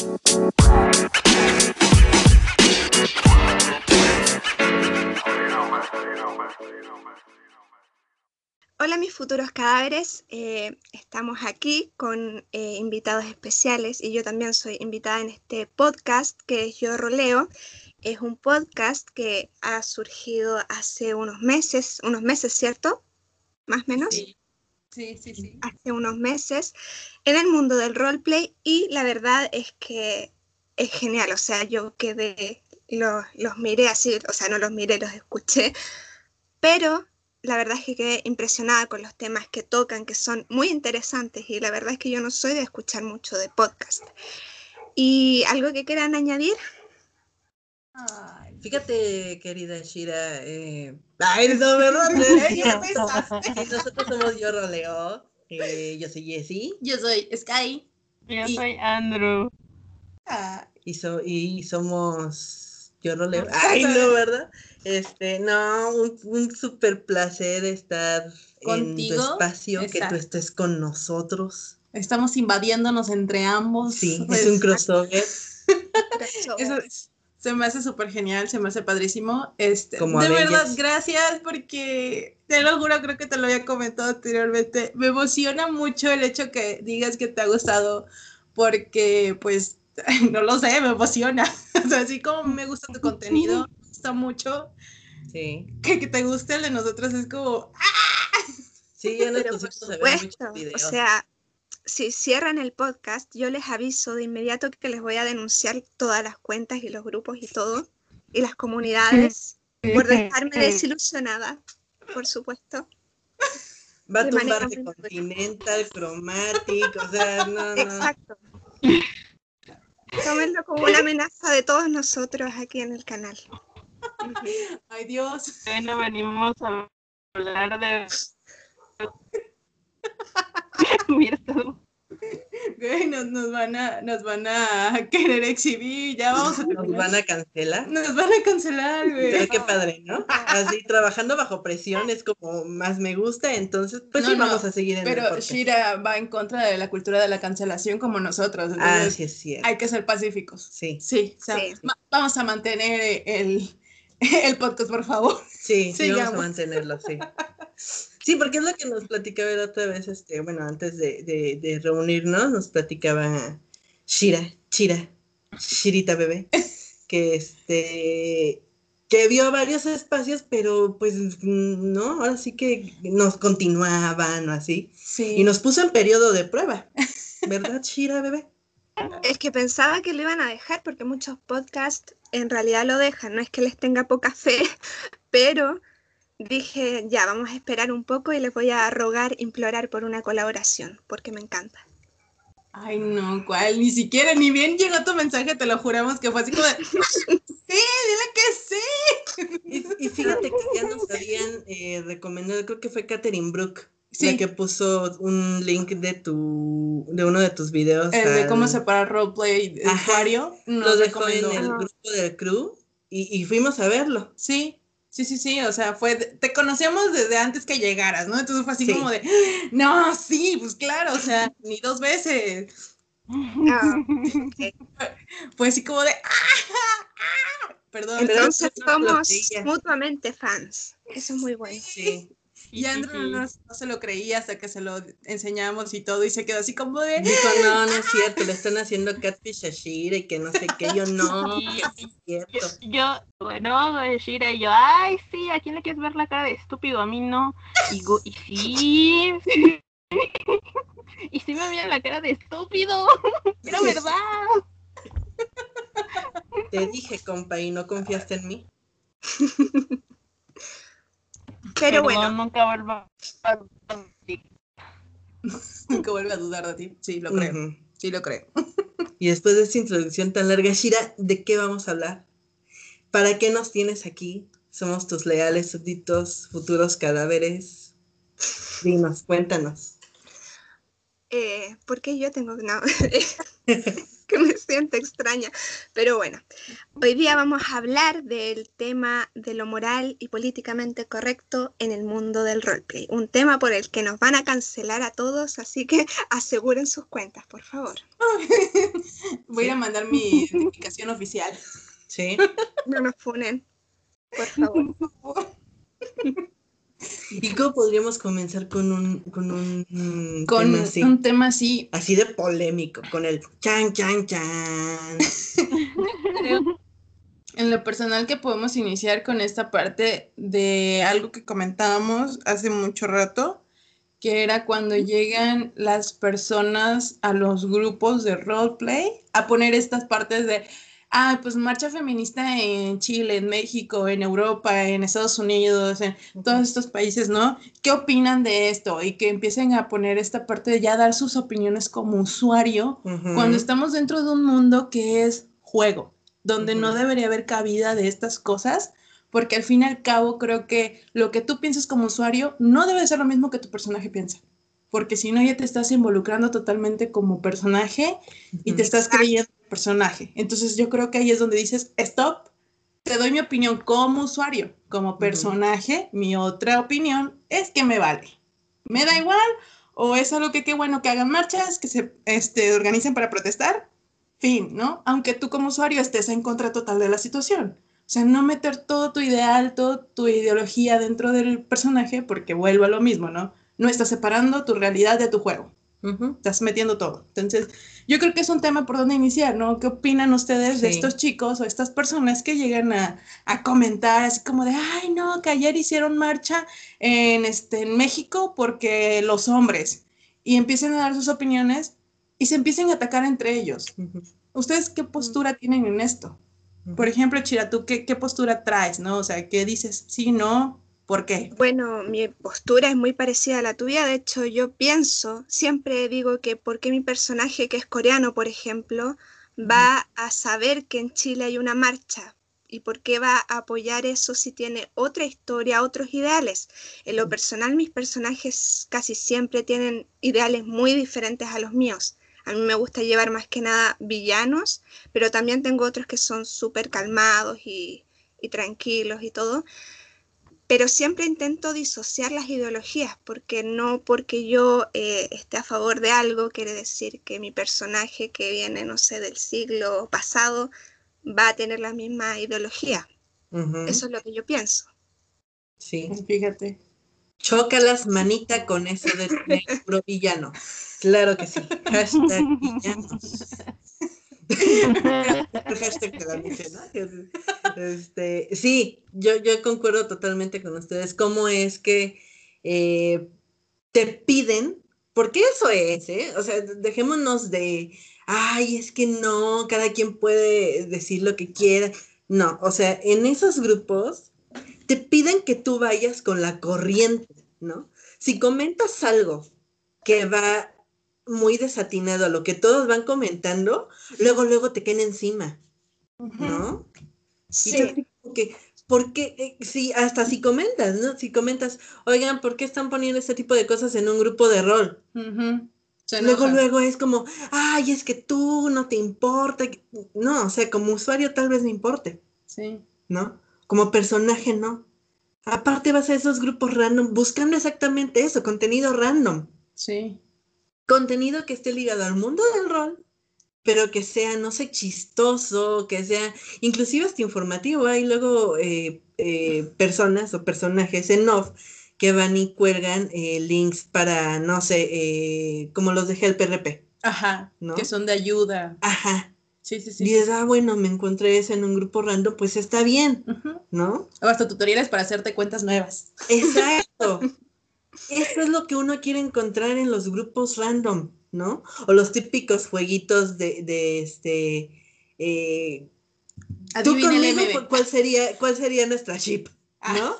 Hola mis futuros cadáveres, eh, estamos aquí con eh, invitados especiales y yo también soy invitada en este podcast que es Yo Roleo. Es un podcast que ha surgido hace unos meses, unos meses, ¿cierto? Más o menos. Sí, sí, sí. sí. Hace unos meses en el mundo del roleplay y la verdad es que es genial, o sea, yo quedé, los, los miré así, o sea, no los miré, los escuché, pero la verdad es que quedé impresionada con los temas que tocan, que son muy interesantes y la verdad es que yo no soy de escuchar mucho de podcast. ¿Y algo que quieran añadir? Ay, fíjate, querida Shira, eh... ay, no, ¿verdad? y nosotros somos Yo Roleo, eh, yo soy Jessie. Yo soy Sky. Yo Y- soy Andrew. Ah, Y, so- y somos Yo Roleo. Ay, no, ¿verdad? Este, no, un, un súper placer estar en Contigo, tu espacio, que tú estés con nosotros. estamos invadiéndonos entre ambos. Sí, Pues, es un crossover. Eso es- se me hace súper genial, se me hace padrísimo. Este, Como de Avengers. verdad, gracias porque te lo juro, creo que te lo había comentado anteriormente. Me emociona mucho el hecho que digas que te ha gustado porque, pues, no lo sé, me emociona. O sea, así como me gusta tu contenido, me gusta mucho Sí. que, que te guste el de nosotros, es como, Sí, ya nos Pero por pusimos a ver supuesto, muchos o videos. sea, si cierran el podcast, yo les aviso de inmediato que les voy a denunciar todas las cuentas y los grupos y todo, y las comunidades, por dejarme desilusionada, por supuesto. Va a de tumbar de Continental, Chromatic, o sea, no, no. Exacto. Tómenlo como una amenaza de todos nosotros aquí en el canal. ay Dios. Hoy no venimos a hablar de. Güey, nos, nos van a, nos van a querer exhibir, ya vamos a Nos terminar. van a cancelar. Nos van a cancelar, güey. Pero qué padre, ¿no? Así trabajando bajo presión es como más me gusta, entonces pues No, sí no, vamos a seguir en el Pero. Shira va en contra de la cultura de la cancelación como nosotros. Ah, sí es cierto. hay que ser pacíficos. Sí, Sí, o sea, Sí. vamos a mantener el, el podcast, por favor. sí, sí, vamos a mantenerlo, sí. Sí, porque es lo que nos platicaba la otra vez, este, bueno, antes de, de, de reunirnos, nos platicaba Shira, Shira, Shirita bebé, que este que vio varios espacios, pero pues no, ahora sí que nos continuaban o así. Sí. Y nos puso en periodo de prueba. ¿Verdad, Shira, bebé? Es que pensaba que lo iban a dejar porque muchos podcasts en realidad lo dejan, no es que les tenga poca fe, pero dije, ya, vamos a esperar un poco y les voy a rogar, implorar por una colaboración, porque me encanta. Ay, no, ¿cuál? Ni siquiera, ni bien llegó tu mensaje, te lo juramos que fue así como de, sí, dile que sí. Y, y fíjate que ya nos habían eh, recomendado, creo que fue Catherine Brook, Sí. la que puso un link de tu de uno de tus videos. El de al- cómo separar roleplay de Ajá. usuario. Lo nos dejó en el grupo del crew y, y fuimos a verlo. Sí, sí, sí, sí, o sea, fue, te conocíamos desde antes que llegaras, ¿no? Entonces fue así Sí. como de, no, sí, pues claro, o sea, ni dos veces. Ah, Fue así como de, ¡ah! ah". Perdón. Entonces somos mutuamente fans. Eso es muy bueno. Sí. Y Andrew no, no se lo creía hasta que se lo enseñamos y todo, y se quedó así como de, Dijo, no, no es cierto, le están haciendo catfish a Shira y que no sé qué. Yo, no, es cierto. Yo, bueno, Shira y yo, ay, sí, ¿a quién le quieres ver la cara de estúpido? A mí no. Y, go- y sí. y sí me veía la cara de estúpido. Era verdad. Te dije, compa, y no confiaste en mí. Pero Perdón, bueno, nunca vuelva a nunca vuelve a dudar de ti. Sí, lo creo, sí lo creo. Y después de esta introducción tan larga, Shira, ¿de qué vamos a hablar? ¿Para qué nos tienes aquí? Somos tus leales súbditos, futuros cadáveres. Dinos, cuéntanos. eh, porque yo tengo no, que me siento extraña. Pero bueno, hoy día vamos a hablar del tema de lo moral y políticamente correcto en el mundo del roleplay. Un tema por el que nos van a cancelar a todos, así que aseguren sus cuentas, por favor. Voy a mandar mi identificación oficial. Sí. No nos funen, por favor. ¿Y cómo podríamos comenzar con un, con un Con tema así? un tema así. Así de polémico, con el chan, chan, chan. En lo personal que podemos iniciar con esta parte de algo que comentábamos hace mucho rato, que era cuando llegan las personas a los grupos de roleplay a poner estas partes de, ah, pues marcha feminista en Chile, en México, en Europa, en Estados Unidos, en todos estos países, ¿no? ¿Qué opinan de esto? Y que empiecen a poner esta parte de ya dar sus opiniones como usuario cuando estamos dentro de un mundo que es juego, donde no debería haber cabida de estas cosas, porque al fin y al cabo creo que lo que tú piensas como usuario no debe ser lo mismo que tu personaje piensa, porque si no ya te estás involucrando totalmente como personaje y te estás creyendo personaje. Entonces yo creo que ahí es donde dices, stop, te doy mi opinión como usuario, como personaje, mi otra opinión es que me vale. Me da igual, o es algo que qué bueno que hagan marchas, que se este, organicen para protestar, fin, ¿no? Aunque tú como usuario estés en contra total de la situación. O sea, no meter todo tu ideal, toda tu ideología dentro del personaje, porque vuelvo a lo mismo, ¿no? No estás separando tu realidad de tu juego estás metiendo todo. Entonces, yo creo que es un tema por donde iniciar, ¿no? ¿Qué opinan ustedes de estos chicos o estas personas que llegan a, a comentar así como de, ay, no, que ayer hicieron marcha en, este, en México porque los hombres, y empiecen a dar sus opiniones y se empiecen a atacar entre ellos. ¿Ustedes qué postura tienen en esto? Por ejemplo, Chira, ¿tú qué, qué postura traes, no? O sea, ¿qué dices? Sí, no, ¿por qué? Bueno, mi postura es muy parecida a la tuya. De hecho, yo pienso, siempre digo que porque mi personaje, que es coreano, por ejemplo, va a saber que en Chile hay una marcha y por qué va a apoyar eso si tiene otra historia, otros ideales. En lo personal, mis personajes casi siempre tienen ideales muy diferentes a los míos. A mí me gusta llevar más que nada villanos, pero también tengo otros que son súper calmados y, y tranquilos y todo pero siempre intento disociar las ideologías, porque no porque yo eh, esté a favor de algo quiere decir que mi personaje que viene, no sé, del siglo pasado va a tener la misma ideología. Eso es lo que yo pienso. Sí. Fíjate. Chócalas, manita, con eso de tener puro villano. Claro que sí. Hashtag villanos. Este, sí, yo, yo concuerdo totalmente con ustedes. ¿Cómo es que eh, te piden? Porque eso es, ¿eh? O sea, dejémonos de, ay, es que no, cada quien puede decir lo que quiera. No, o sea, en esos grupos te piden que tú vayas con la corriente, ¿no? Si comentas algo que va muy desatinado a lo que todos van comentando, luego, luego te caen encima, ¿no? Y tú así como que, ¿por qué? Eh, sí, hasta si comentas, ¿no? Si comentas, oigan, ¿por qué están poniendo este tipo de cosas en un grupo de rol? Luego, luego es como, ay, es que tú no te importa. No, o sea, como usuario tal vez no importe, Sí. ¿no? Como personaje no. Aparte vas a esos grupos random buscando exactamente eso, contenido random. Sí. Contenido que esté ligado al mundo del rol, pero que sea, no sé, chistoso, que sea inclusive hasta informativo. Hay luego eh, eh, personas o personajes en off que van y cuelgan eh, links para, no sé, eh, como los de Help RP. Ajá. ¿No? Que son de ayuda. Ajá. Sí, sí, Y sí. dices, ah, bueno, me encontré eso en un grupo random, pues está bien. ¿no? O hasta tutoriales para hacerte cuentas nuevas. Exacto. Eso es lo que uno quiere encontrar en los grupos random, ¿no? O los típicos jueguitos de, de este. eh, tú el conmigo, MB. ¿cu- ¿cuál sería, cuál sería nuestra ship? Ah. ¿No?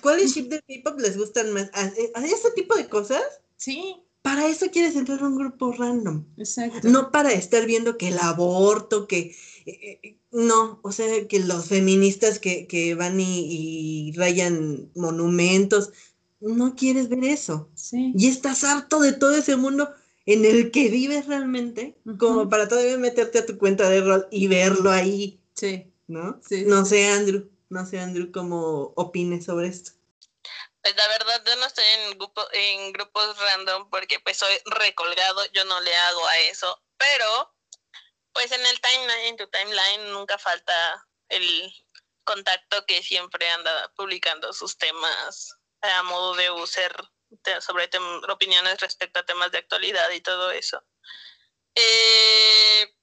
¿Cuál ship de K-pop les gustan más? ¿A, a ese tipo de cosas? Sí, Para eso quieres entrar a un grupo random. exacto. No para estar viendo que el aborto, que... eh, eh, no, o sea, que los feministas que, que van y, y rayan monumentos, no quieres ver eso. Sí. Y estás harto de todo ese mundo en el que vives realmente, como para todavía meterte a tu cuenta de rol y verlo ahí, Sí. ¿no? Sí, no sí. sé, Andrew, no sé, Andrew, cómo opines sobre esto. Pues la verdad yo no estoy en grupo, en grupos random porque pues soy recolgado, yo no le hago a eso, pero pues en el timeline, en tu timeline nunca falta el contacto que siempre anda publicando sus temas a modo de user te- sobre opiniones respecto a temas de actualidad y todo eso. Eh,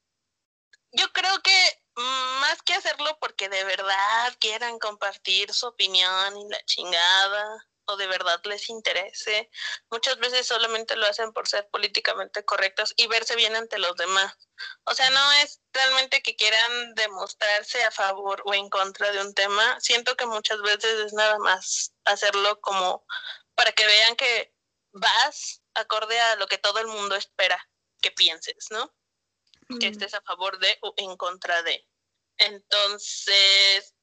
yo creo que más que hacerlo porque de verdad quieran compartir su opinión y la chingada, o de verdad les interese, muchas veces solamente lo hacen por ser políticamente correctos y verse bien ante los demás. O sea, no es realmente que quieran demostrarse a favor o en contra de un tema. Siento que muchas veces es nada más hacerlo como para que vean que vas acorde a lo que todo el mundo espera que pienses, ¿no? que estés a favor de o en contra de. Entonces,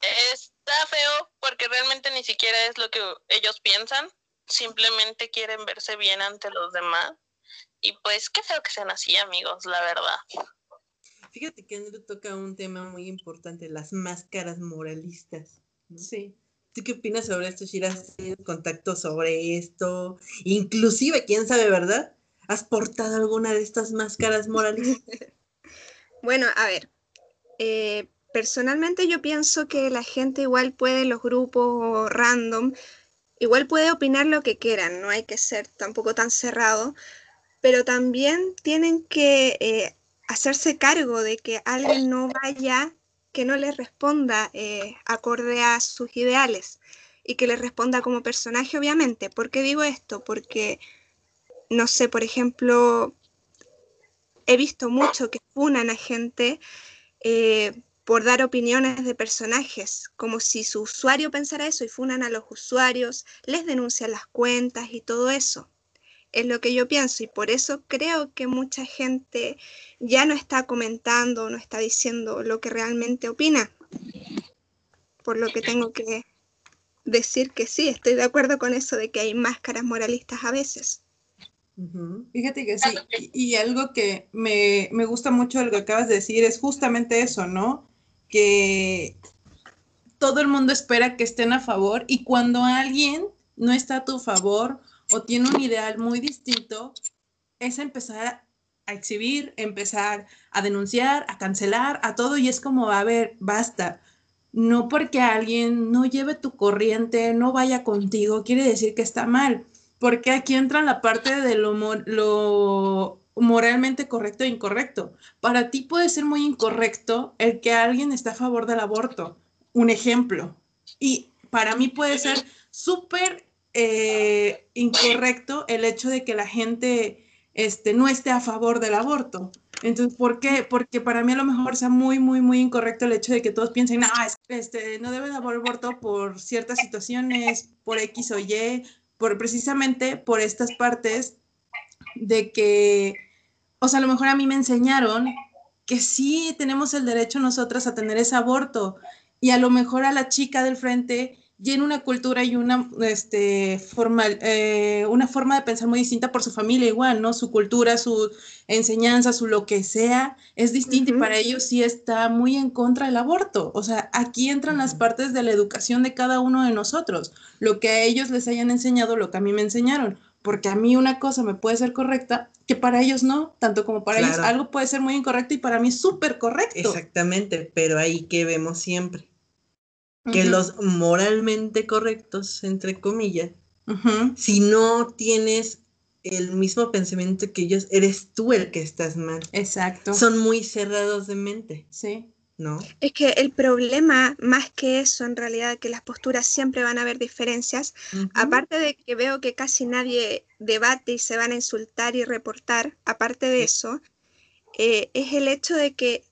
está feo porque realmente ni siquiera es lo que ellos piensan, simplemente quieren verse bien ante los demás. Y pues qué feo que sean así, amigos, la verdad. Fíjate que Andrew toca un tema muy importante, las máscaras moralistas. ¿no? Sí. ¿Tú qué opinas sobre esto, Shira? ¿Has tenido contacto sobre esto? Inclusive, quién sabe, ¿verdad? ¿Has portado alguna de estas máscaras moralistas? Bueno, a ver, eh, personalmente yo pienso que la gente igual puede, los grupos random, igual puede opinar lo que quieran, no hay que ser tampoco tan cerrado, pero también tienen que eh, hacerse cargo de que alguien no vaya, que no les responda eh, acorde a sus ideales y que les responda como personaje, obviamente. ¿Por qué digo esto? Porque, no sé, por ejemplo, he visto mucho que funan a gente eh, por dar opiniones de personajes, como si su usuario pensara eso y funan a los usuarios, les denuncian las cuentas y todo eso. Es lo que yo pienso y por eso creo que mucha gente ya no está comentando, no está diciendo lo que realmente opina. Por lo que tengo que decir que sí, estoy de acuerdo con eso de que hay máscaras moralistas a veces. Fíjate que sí, y, y algo que me, me gusta mucho lo que acabas de decir es justamente eso, ¿no? Que todo el mundo espera que estén a favor y cuando alguien no está a tu favor o tiene un ideal muy distinto, es empezar a exhibir, empezar a denunciar, a cancelar, a todo y es como, a ver, basta. No porque alguien no lleve tu corriente, no vaya contigo, quiere decir que está mal porque aquí entra la parte de lo, lo moralmente correcto e incorrecto. Para ti puede ser muy incorrecto el que alguien esté a favor del aborto, un ejemplo. Y para mí puede ser súper eh, incorrecto el hecho de que la gente este, no esté a favor del aborto. Entonces, ¿por qué? Porque para mí a lo mejor sea muy, muy, muy incorrecto el hecho de que todos piensen, es- este, no debe de haber aborto por ciertas situaciones, por X o Y, por, precisamente por estas partes de que, o sea, a lo mejor a mí me enseñaron que sí tenemos el derecho nosotras a tener ese aborto y a lo mejor a la chica del frente tiene una cultura y una, este, formal, eh, una forma de pensar muy distinta por su familia igual, ¿no? Su cultura, su enseñanza, su lo que sea, es distinta y para ellos sí está muy en contra del aborto. O sea, aquí entran las partes de la educación de cada uno de nosotros, lo que a ellos les hayan enseñado, lo que a mí me enseñaron, porque a mí una cosa me puede ser correcta, que para ellos no, tanto como para ellos algo puede ser muy incorrecto y para mí súper correcto. Exactamente, pero ahí que vemos siempre, que los moralmente correctos, entre comillas, si no tienes el mismo pensamiento que ellos, eres tú el que estás mal. Exacto. Son muy cerrados de mente, Sí. ¿No? Es que el problema, más que eso, en realidad, que las posturas siempre van a haber diferencias, aparte de que veo que casi nadie debate y se van a insultar y reportar, aparte de eso, eh, es el hecho de que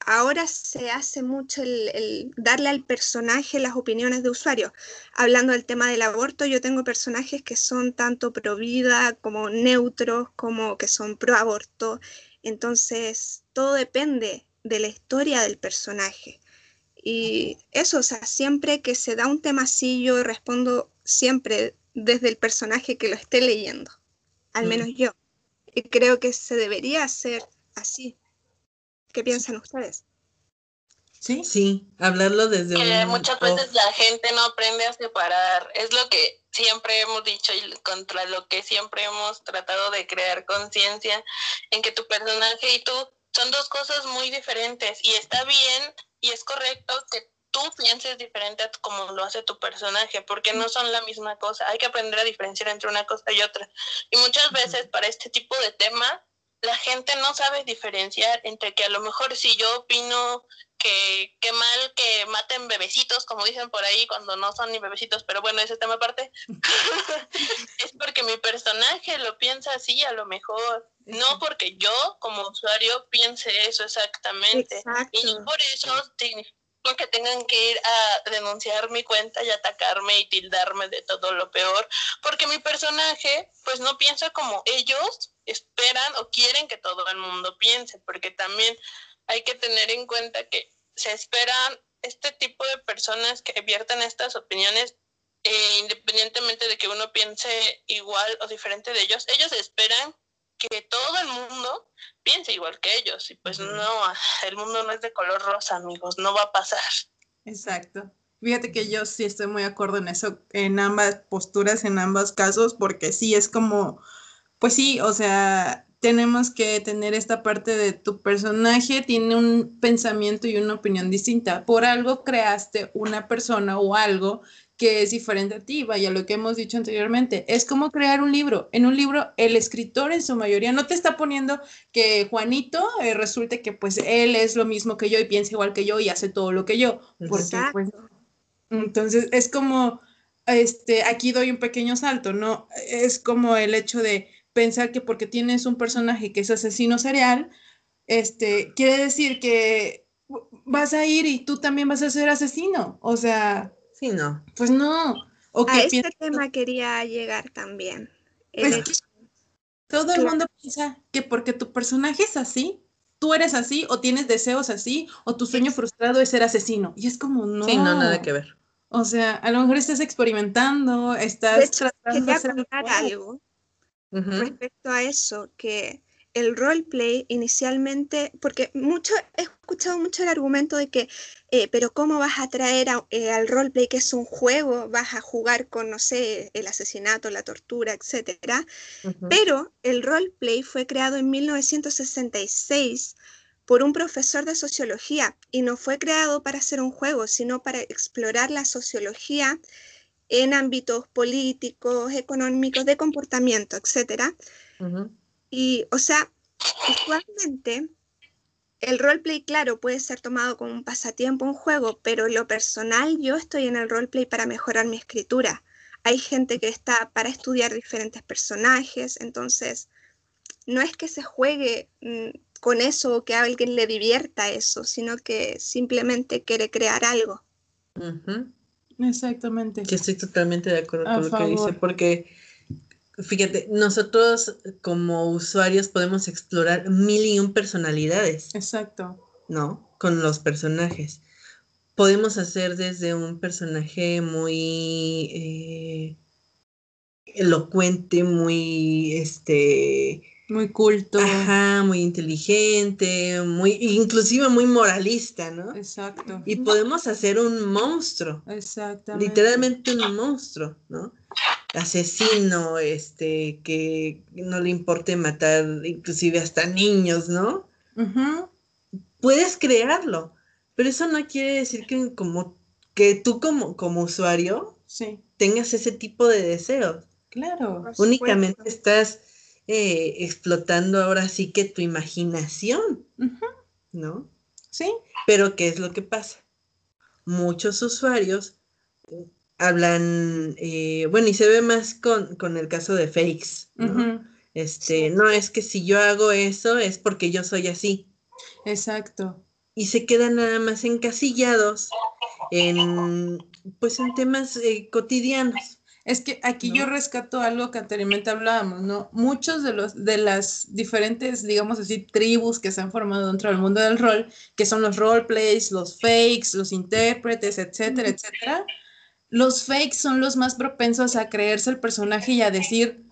ahora se hace mucho el, el darle al personaje las opiniones de usuarios. Hablando del tema del aborto, yo tengo personajes que son tanto pro vida como neutros, como que son pro aborto. Entonces, todo depende de la historia del personaje. Y eso, o sea, siempre que se da un tema así, yo respondo siempre desde el personaje que lo esté leyendo, al Mm. menos yo. Y creo que se debería hacer así. ¿Qué piensan ustedes? Sí. Sí, hablarlo desde que un muchas veces la gente no aprende a separar. Es lo que siempre hemos dicho y contra lo que siempre hemos tratado de crear conciencia en que tu personaje y tú Son dos cosas muy diferentes y está bien y es correcto que tú pienses diferente a como lo hace tu personaje, porque no son la misma cosa. Hay que aprender a diferenciar entre una cosa y otra. Y muchas veces para este tipo de tema, la gente no sabe diferenciar entre que a lo mejor si yo opino que qué mal que maten bebecitos, como dicen por ahí, cuando no son ni bebecitos, pero bueno, ese tema aparte, es porque mi personaje lo piensa así a lo mejor, no porque yo como usuario piense eso exactamente. Exacto. Y por eso que tengan que ir a denunciar mi cuenta y atacarme y tildarme de todo lo peor, porque mi personaje pues no piensa como ellos esperan o quieren que todo el mundo piense, porque también hay que tener en cuenta que se esperan este tipo de personas que vierten estas opiniones, eh, independientemente de que uno piense igual o diferente de ellos, ellos esperan que todo el mundo piense igual que ellos. Y pues no, el mundo no es de color rosa, amigos, no va a pasar. Exacto. Fíjate que yo sí estoy muy de acuerdo en eso, en ambas posturas, en ambos casos, porque sí es como, pues sí, o sea, tenemos que tener esta parte de tu personaje tiene un pensamiento y una opinión distinta. Por algo creaste una persona o algo que es diferente a ti, vaya, lo que hemos dicho anteriormente, es como crear un libro. En un libro, el escritor en su mayoría no te está poniendo que Juanito eh, resulte que pues él es lo mismo que yo y piensa igual que yo y hace todo lo que yo, porque pues, entonces es como, este, aquí doy un pequeño salto, ¿no? Es como el hecho de pensar que porque tienes un personaje que es asesino serial, este, quiere decir que vas a ir y tú también vas a ser asesino, o sea, Sí, no. pues no. O A este piensas- tema quería llegar también. El Pues, hecho- todo el mundo piensa que porque tu personaje es así, tú eres así, o tienes deseos así, o tu sueño frustrado es ser asesino. Y es como, no. Sí, no, nada que ver. O sea, a lo mejor estás experimentando, estás De hecho, tratando de hacer algo respecto a eso, que el roleplay inicialmente, porque mucho, he escuchado mucho el argumento de que, eh, pero ¿cómo vas a traer a- eh, al roleplay que es un juego? Vas a jugar con, no sé, el asesinato, la tortura, etcétera. Ujú. Pero el roleplay fue creado en 1966 por un profesor de sociología y no fue creado para hacer un juego, sino para explorar la sociología en ámbitos políticos, económicos, de comportamiento, etcétera. Ujú. Y, o sea, usualmente el roleplay, claro, puede ser tomado como un pasatiempo, un juego, pero en lo personal yo estoy en el roleplay para mejorar mi escritura. Hay gente que está para estudiar diferentes personajes, entonces no es que se juegue mm, con eso o que a alguien le divierta eso, sino que simplemente quiere crear algo. Exactamente. Que estoy totalmente de acuerdo A con lo que dice, porque fíjate, nosotros como usuarios podemos explorar mil y un personalidades, Exacto. ¿no? Con los personajes. Podemos hacer desde un personaje muy eh, elocuente, muy este Muy culto. ajá, muy inteligente, muy inclusive muy moralista, ¿no? Exacto. Y podemos hacer un monstruo. Exactamente. literalmente un monstruo, ¿no? Asesino, este, que no le importe matar inclusive hasta niños, ¿no? Puedes crearlo, pero eso no quiere decir que como que tú como, como usuario Sí, tengas ese tipo de deseos. claro. Únicamente estás eh, explotando ahora sí que tu imaginación. ¿no? Sí, Pero ¿qué es lo que pasa? Muchos usuarios hablan, eh, bueno, y se ve más con, con el caso de fakes, ¿no? Este, no es que si yo hago eso es porque yo soy así. exacto. Y se quedan nada más encasillados en, pues, en temas eh, cotidianos. Es que aquí ¿no? yo rescato algo que anteriormente hablábamos, ¿no? Muchos de los de las diferentes, digamos así, tribus que se han formado dentro del mundo del rol, que son los roleplays, los fakes, los intérpretes, etcétera, etcétera. Los fakes son los más propensos a creerse el personaje y a decir,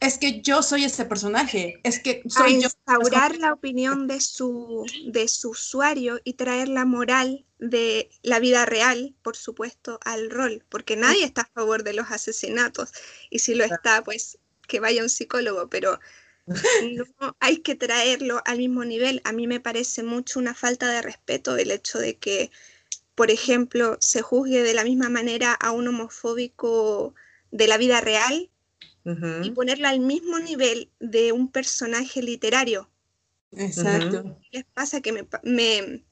es que yo soy este personaje, es que A soy yo. instaurar la opinión de su, de su usuario y traer la moral de la vida real, por supuesto, al rol, porque nadie está a favor de los asesinatos y si lo está, pues que vaya un psicólogo, pero no hay que traerlo al mismo nivel. A mí me parece mucho una falta de respeto el hecho de que, por ejemplo, se juzgue de la misma manera a un homofóbico de la vida real y ponerlo al mismo nivel de un personaje literario. Exacto. Les pasa que, me, me,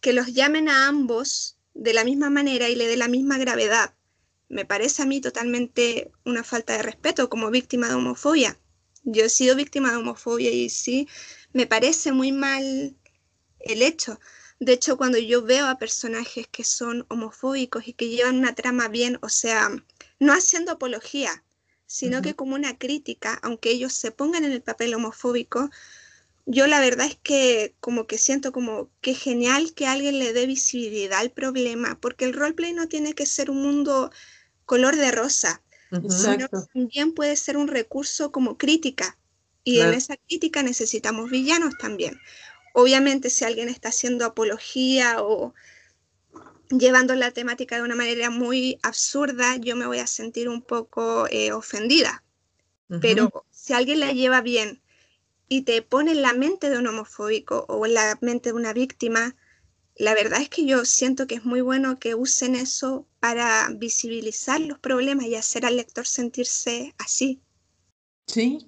que los llamen a ambos de la misma manera y le dé la misma gravedad. Me parece a mí totalmente una falta de respeto como víctima de homofobia. Yo he sido víctima de homofobia y sí, me parece muy mal el hecho. De hecho, cuando yo veo a personajes que son homofóbicos y que llevan una trama bien, o sea, no haciendo apología, sino que como una crítica, aunque ellos se pongan en el papel homofóbico, yo la verdad es que como que siento como que genial que alguien le dé visibilidad al problema, porque el roleplay no tiene que ser un mundo color de rosa, sino que también puede ser un recurso como crítica. Y en esa crítica necesitamos villanos también. Obviamente si alguien está haciendo apología o llevando la temática de una manera muy absurda, yo me voy a sentir un poco eh, ofendida. Pero si alguien la lleva bien y te pone en la mente de un homofóbico o en la mente de una víctima, la verdad es que yo siento que es muy bueno que usen eso para visibilizar los problemas y hacer al lector sentirse así. Sí.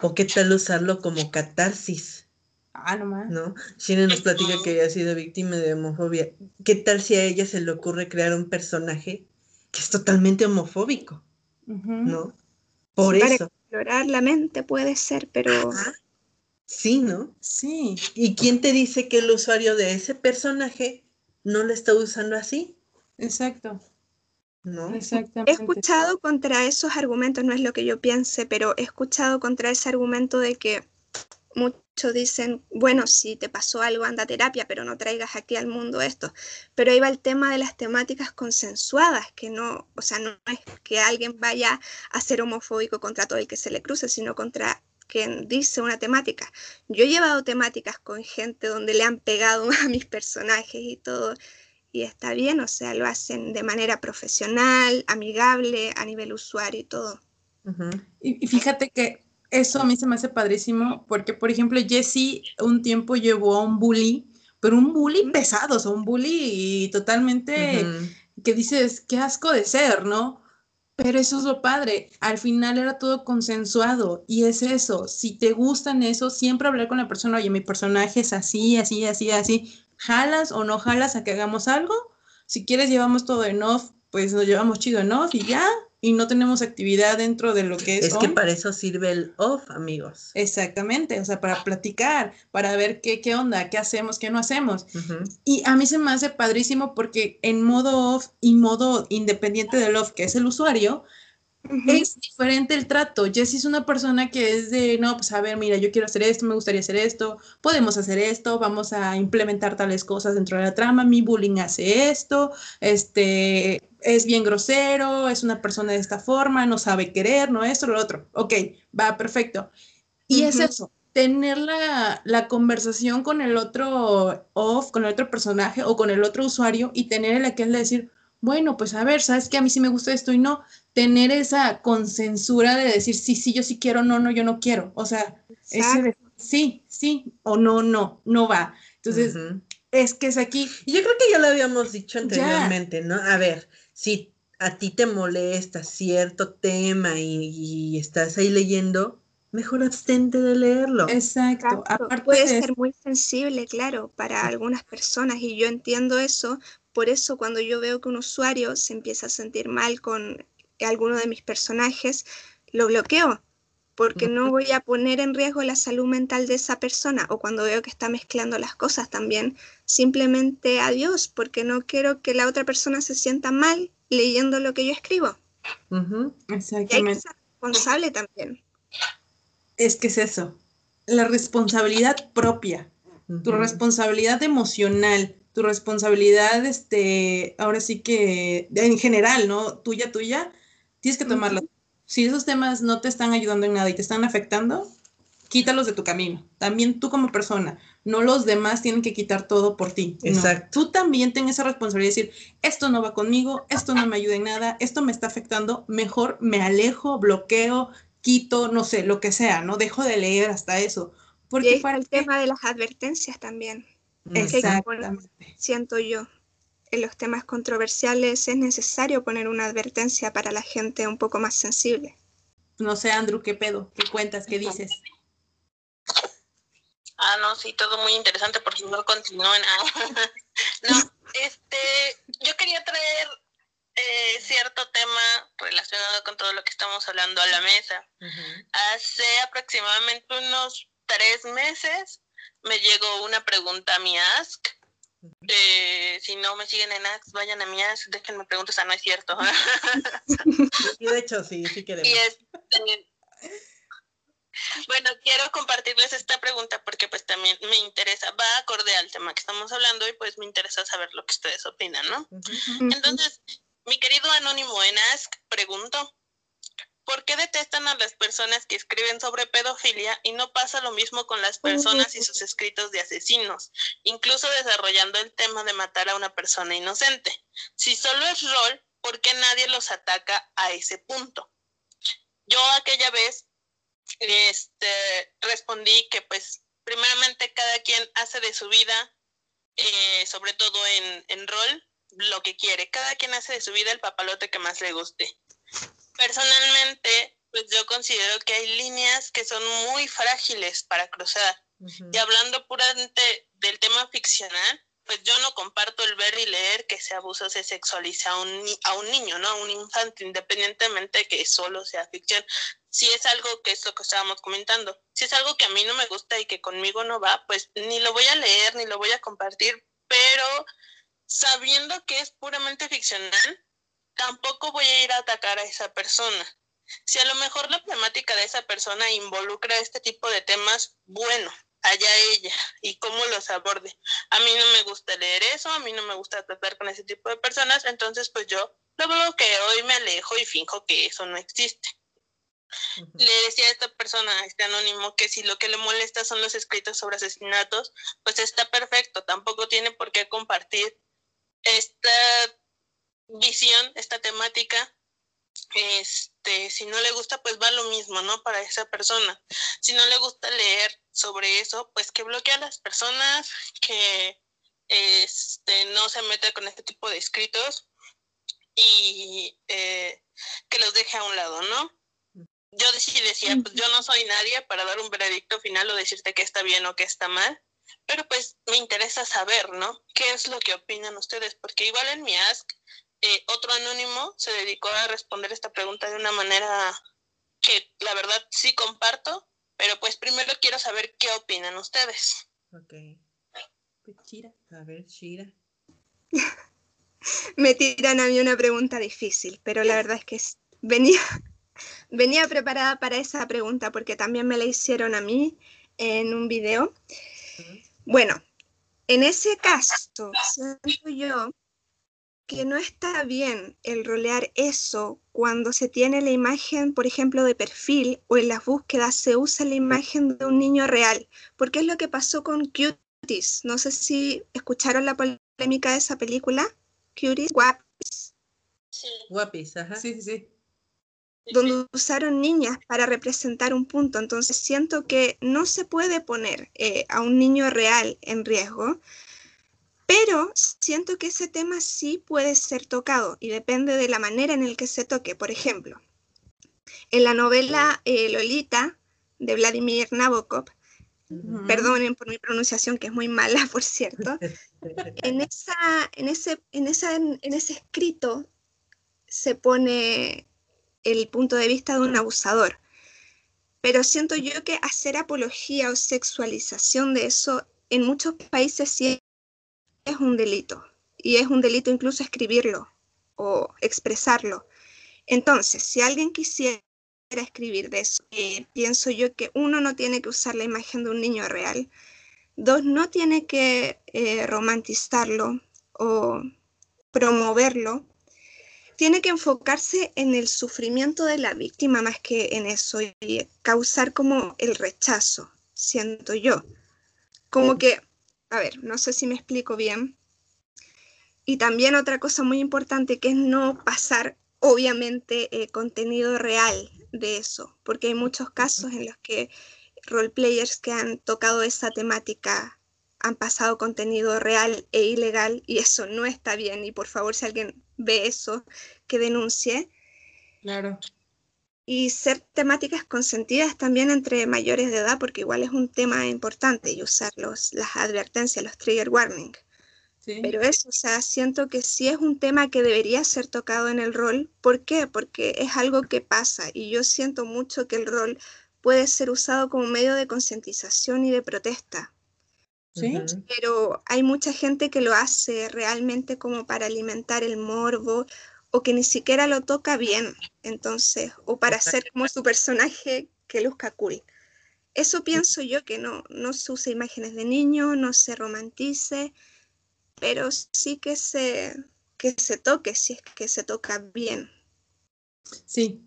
O qué tal usarlo como catarsis. Ah, nomás. ¿No? Shine nos platica que ha sido víctima de homofobia. ¿Qué tal si a ella se le ocurre crear un personaje que es totalmente homofóbico? ¿No? Por eso explorar la mente puede ser, pero... Sí, ¿no? Sí. ¿Y quién te dice que el usuario de ese personaje no lo está usando así? Exacto. ¿No? Exactamente. He escuchado contra esos argumentos, no es lo que yo piense, pero he escuchado contra ese argumento de que muchos dicen, bueno, si te pasó algo, anda a terapia, pero no traigas aquí al mundo esto. Pero ahí va el tema de las temáticas consensuadas, que no, o sea, no es que alguien vaya a ser homofóbico contra todo el que se le cruce, sino contra quien dice una temática. Yo he llevado temáticas con gente donde le han pegado a mis personajes y todo, y está bien, o sea, lo hacen de manera profesional, amigable, a nivel usuario y todo. y, fíjate que eso a mí se me hace padrísimo porque, por ejemplo, Jessie un tiempo llevó a un bully, pero un bully pesado, o sea, un bully totalmente que dices, qué asco de ser, ¿no? Pero eso es lo padre, al final era todo consensuado y es eso, si te gustan eso, siempre hablar con la persona, oye, mi personaje es así, así, así, así, jalas o no jalas a que hagamos algo, si quieres llevamos todo en off, pues nos llevamos chido en off y ya, y no tenemos actividad dentro de lo que es. Es que para eso sirve el off, amigos. Exactamente, o sea, para platicar, para ver qué, qué onda, qué hacemos, qué no hacemos. Y a mí se me hace padrísimo porque en modo off y modo independiente del off, que es el usuario, es diferente el trato. Jessie es una persona que es de, no, pues a ver, mira, yo quiero hacer esto, me gustaría hacer esto, podemos hacer esto, vamos a implementar tales cosas dentro de la trama, mi bullying hace esto, este, es bien grosero, es una persona de esta forma, no sabe querer, no esto, lo otro. Ok, va, perfecto. Y es eso, tener la, la, conversación con el otro off, con el otro personaje o con el otro usuario y tener el aquel de decir, bueno, pues a ver, sabes que a mí sí me gusta esto y no, tener esa consensura de decir, sí, sí, yo sí quiero, no, no, yo no quiero. O sea, ese sí, sí, o no, no, no va. Entonces, es que es aquí. Yo creo que ya lo habíamos dicho anteriormente, ¿no? A ver, si a ti te molesta cierto tema y, estás ahí leyendo, mejor abstente de leerlo. Exacto. Puede ser muy sensible, claro, para algunas personas y yo entiendo eso por eso cuando yo veo que un usuario se empieza a sentir mal con alguno de mis personajes, lo bloqueo, porque no voy a poner en riesgo la salud mental de esa persona. O cuando veo que está mezclando las cosas también, simplemente adiós, porque no quiero que la otra persona se sienta mal leyendo lo que yo escribo. Exactamente. Y hay que ser responsable también. Es que es eso, la responsabilidad propia, tu responsabilidad emocional, tu responsabilidad, este, ahora sí que en general, ¿no? Tuya, tuya, tienes que tomarla. Si esos temas no te están ayudando en nada y te están afectando, quítalos de tu camino. También tú como persona, no los demás tienen que quitar todo por ti. Exacto. Tú también tienes esa responsabilidad de decir, esto no va conmigo, esto no me ayuda en nada, esto me está afectando, mejor me alejo, bloqueo, quito, no sé, lo que sea, ¿no? Dejo de leer hasta eso. Y Porque está para el qué? tema de las advertencias también. Es que hay que poner- Exactamente. siento yo. En los temas controversiales es necesario poner una advertencia para la gente un poco más sensible. No sé, Andrew, ¿qué pedo? ¿Qué cuentas? ¿Qué dices? Ah, no, sí, todo muy interesante, por favor, continúen. Ah, no, este, yo quería traer eh, cierto tema relacionado con todo lo que estamos hablando a la mesa. Hace aproximadamente unos tres meses me llegó una pregunta a mi Ask. Eh, si no me siguen en Ask, vayan a mi Ask, déjenme preguntas, ah, no es cierto. Y de hecho, sí, sí queremos. Y este, bueno, quiero compartirles esta pregunta porque pues también me interesa, va acorde al tema que estamos hablando y pues me interesa saber lo que ustedes opinan, ¿no? Entonces, mi querido anónimo en Ask preguntó, ¿por qué detestan a las personas que escriben sobre pedofilia y no pasa lo mismo con las personas y sus escritos de asesinos, incluso desarrollando el tema de matar a una persona inocente? Si solo es rol, ¿por qué nadie los ataca a ese punto? Yo aquella vez este, respondí que pues primeramente cada quien hace de su vida, eh, sobre todo en, en rol, lo que quiere. Cada quien hace de su vida el papalote que más le guste. Personalmente, pues yo considero que hay líneas que son muy frágiles para cruzar. Y hablando puramente del tema ficcional, pues yo no comparto el ver y leer que se abusa o se sexualiza a un, ni- a un niño, ¿no? A un infante, independientemente de que solo sea ficción. Si es algo que es lo que estábamos comentando, si es algo que a mí no me gusta y que conmigo no va, pues ni lo voy a leer, ni lo voy a compartir, pero sabiendo que es puramente ficcional, tampoco voy a ir a atacar a esa persona. Si a lo mejor la temática de esa persona involucra este tipo de temas, bueno, allá ella y cómo los aborde. A mí no me gusta leer eso, a mí no me gusta tratar con ese tipo de personas, entonces pues yo lo bloqueo y me alejo y finjo que eso no existe. Le decía a esta persona, a este anónimo, que si lo que le molesta son los escritos sobre asesinatos, pues está perfecto, tampoco tiene por qué compartir esta visión, esta temática. Este, si no le gusta, pues va lo mismo, ¿no? Para esa persona. Si no le gusta leer sobre eso, pues que bloquee a las personas, que este, no se meta con este tipo de escritos y eh, que los deje a un lado, ¿no? Yo sí decía, pues yo no soy nadie para dar un veredicto final o decirte que está bien o que está mal, pero pues me interesa saber, ¿no? ¿Qué es lo que opinan ustedes? Porque igual en mi Ask, eh, otro anónimo se dedicó a responder esta pregunta de una manera que la verdad sí comparto, pero pues primero quiero saber qué opinan ustedes. Ok. Pues, Chira. A ver, Shira. Me tiran a mí una pregunta difícil, pero la verdad es que venía, venía preparada para esa pregunta porque también me la hicieron a mí en un video. Bueno, en ese caso, siento yo que no está bien el rolear eso cuando se tiene la imagen, por ejemplo, de perfil o en las búsquedas se usa la imagen de un niño real, porque es lo que pasó con Cuties. No sé si escucharon la polémica de esa película, Cuties, Guapis, Sí, Guapis, ajá. Sí, sí, sí. donde usaron niñas para representar un punto. Entonces siento que no se puede poner eh, a un niño real en riesgo, pero siento que ese tema sí puede ser tocado y depende de la manera en el que se toque. Por ejemplo, en la novela eh, Lolita de Vladimir Nabokov, perdonen por mi pronunciación que es muy mala, por cierto, en, esa, en, ese, en, esa, en ese escrito se pone el punto de vista de un abusador. Pero siento yo que hacer apología o sexualización de eso en muchos países sí es un delito. Y es un delito incluso escribirlo o expresarlo. Entonces, si alguien quisiera escribir de eso, eh, pienso yo que uno no tiene que usar la imagen de un niño real. Dos, no tiene que eh, romantizarlo o promoverlo. Tiene que enfocarse en el sufrimiento de la víctima más que en eso y causar como el rechazo, siento yo. Como que, a ver, no sé si me explico bien. Y también otra cosa muy importante que es no pasar, obviamente, eh, contenido real de eso, porque hay muchos casos en los que roleplayers que han tocado esa temática han pasado contenido real e ilegal y eso no está bien y por favor si alguien ve eso, que denuncie. Claro. Y ser temáticas consentidas también entre mayores de edad, porque igual es un tema importante y usar los, las advertencias, los trigger warning. Pero eso, o sea, siento que sí es un tema que debería ser tocado en el rol. ¿Por qué? Porque es algo que pasa y yo siento mucho que el rol puede ser usado como medio de concientización y de protesta. Sí. Pero hay mucha gente que lo hace realmente como para alimentar el morbo o que ni siquiera lo toca bien, entonces, o para hacer como su personaje que luzca cool. Eso pienso yo que no, no se use imágenes de niño, no se romantice, pero sí que se, que se toque, si es que se toca bien. Sí.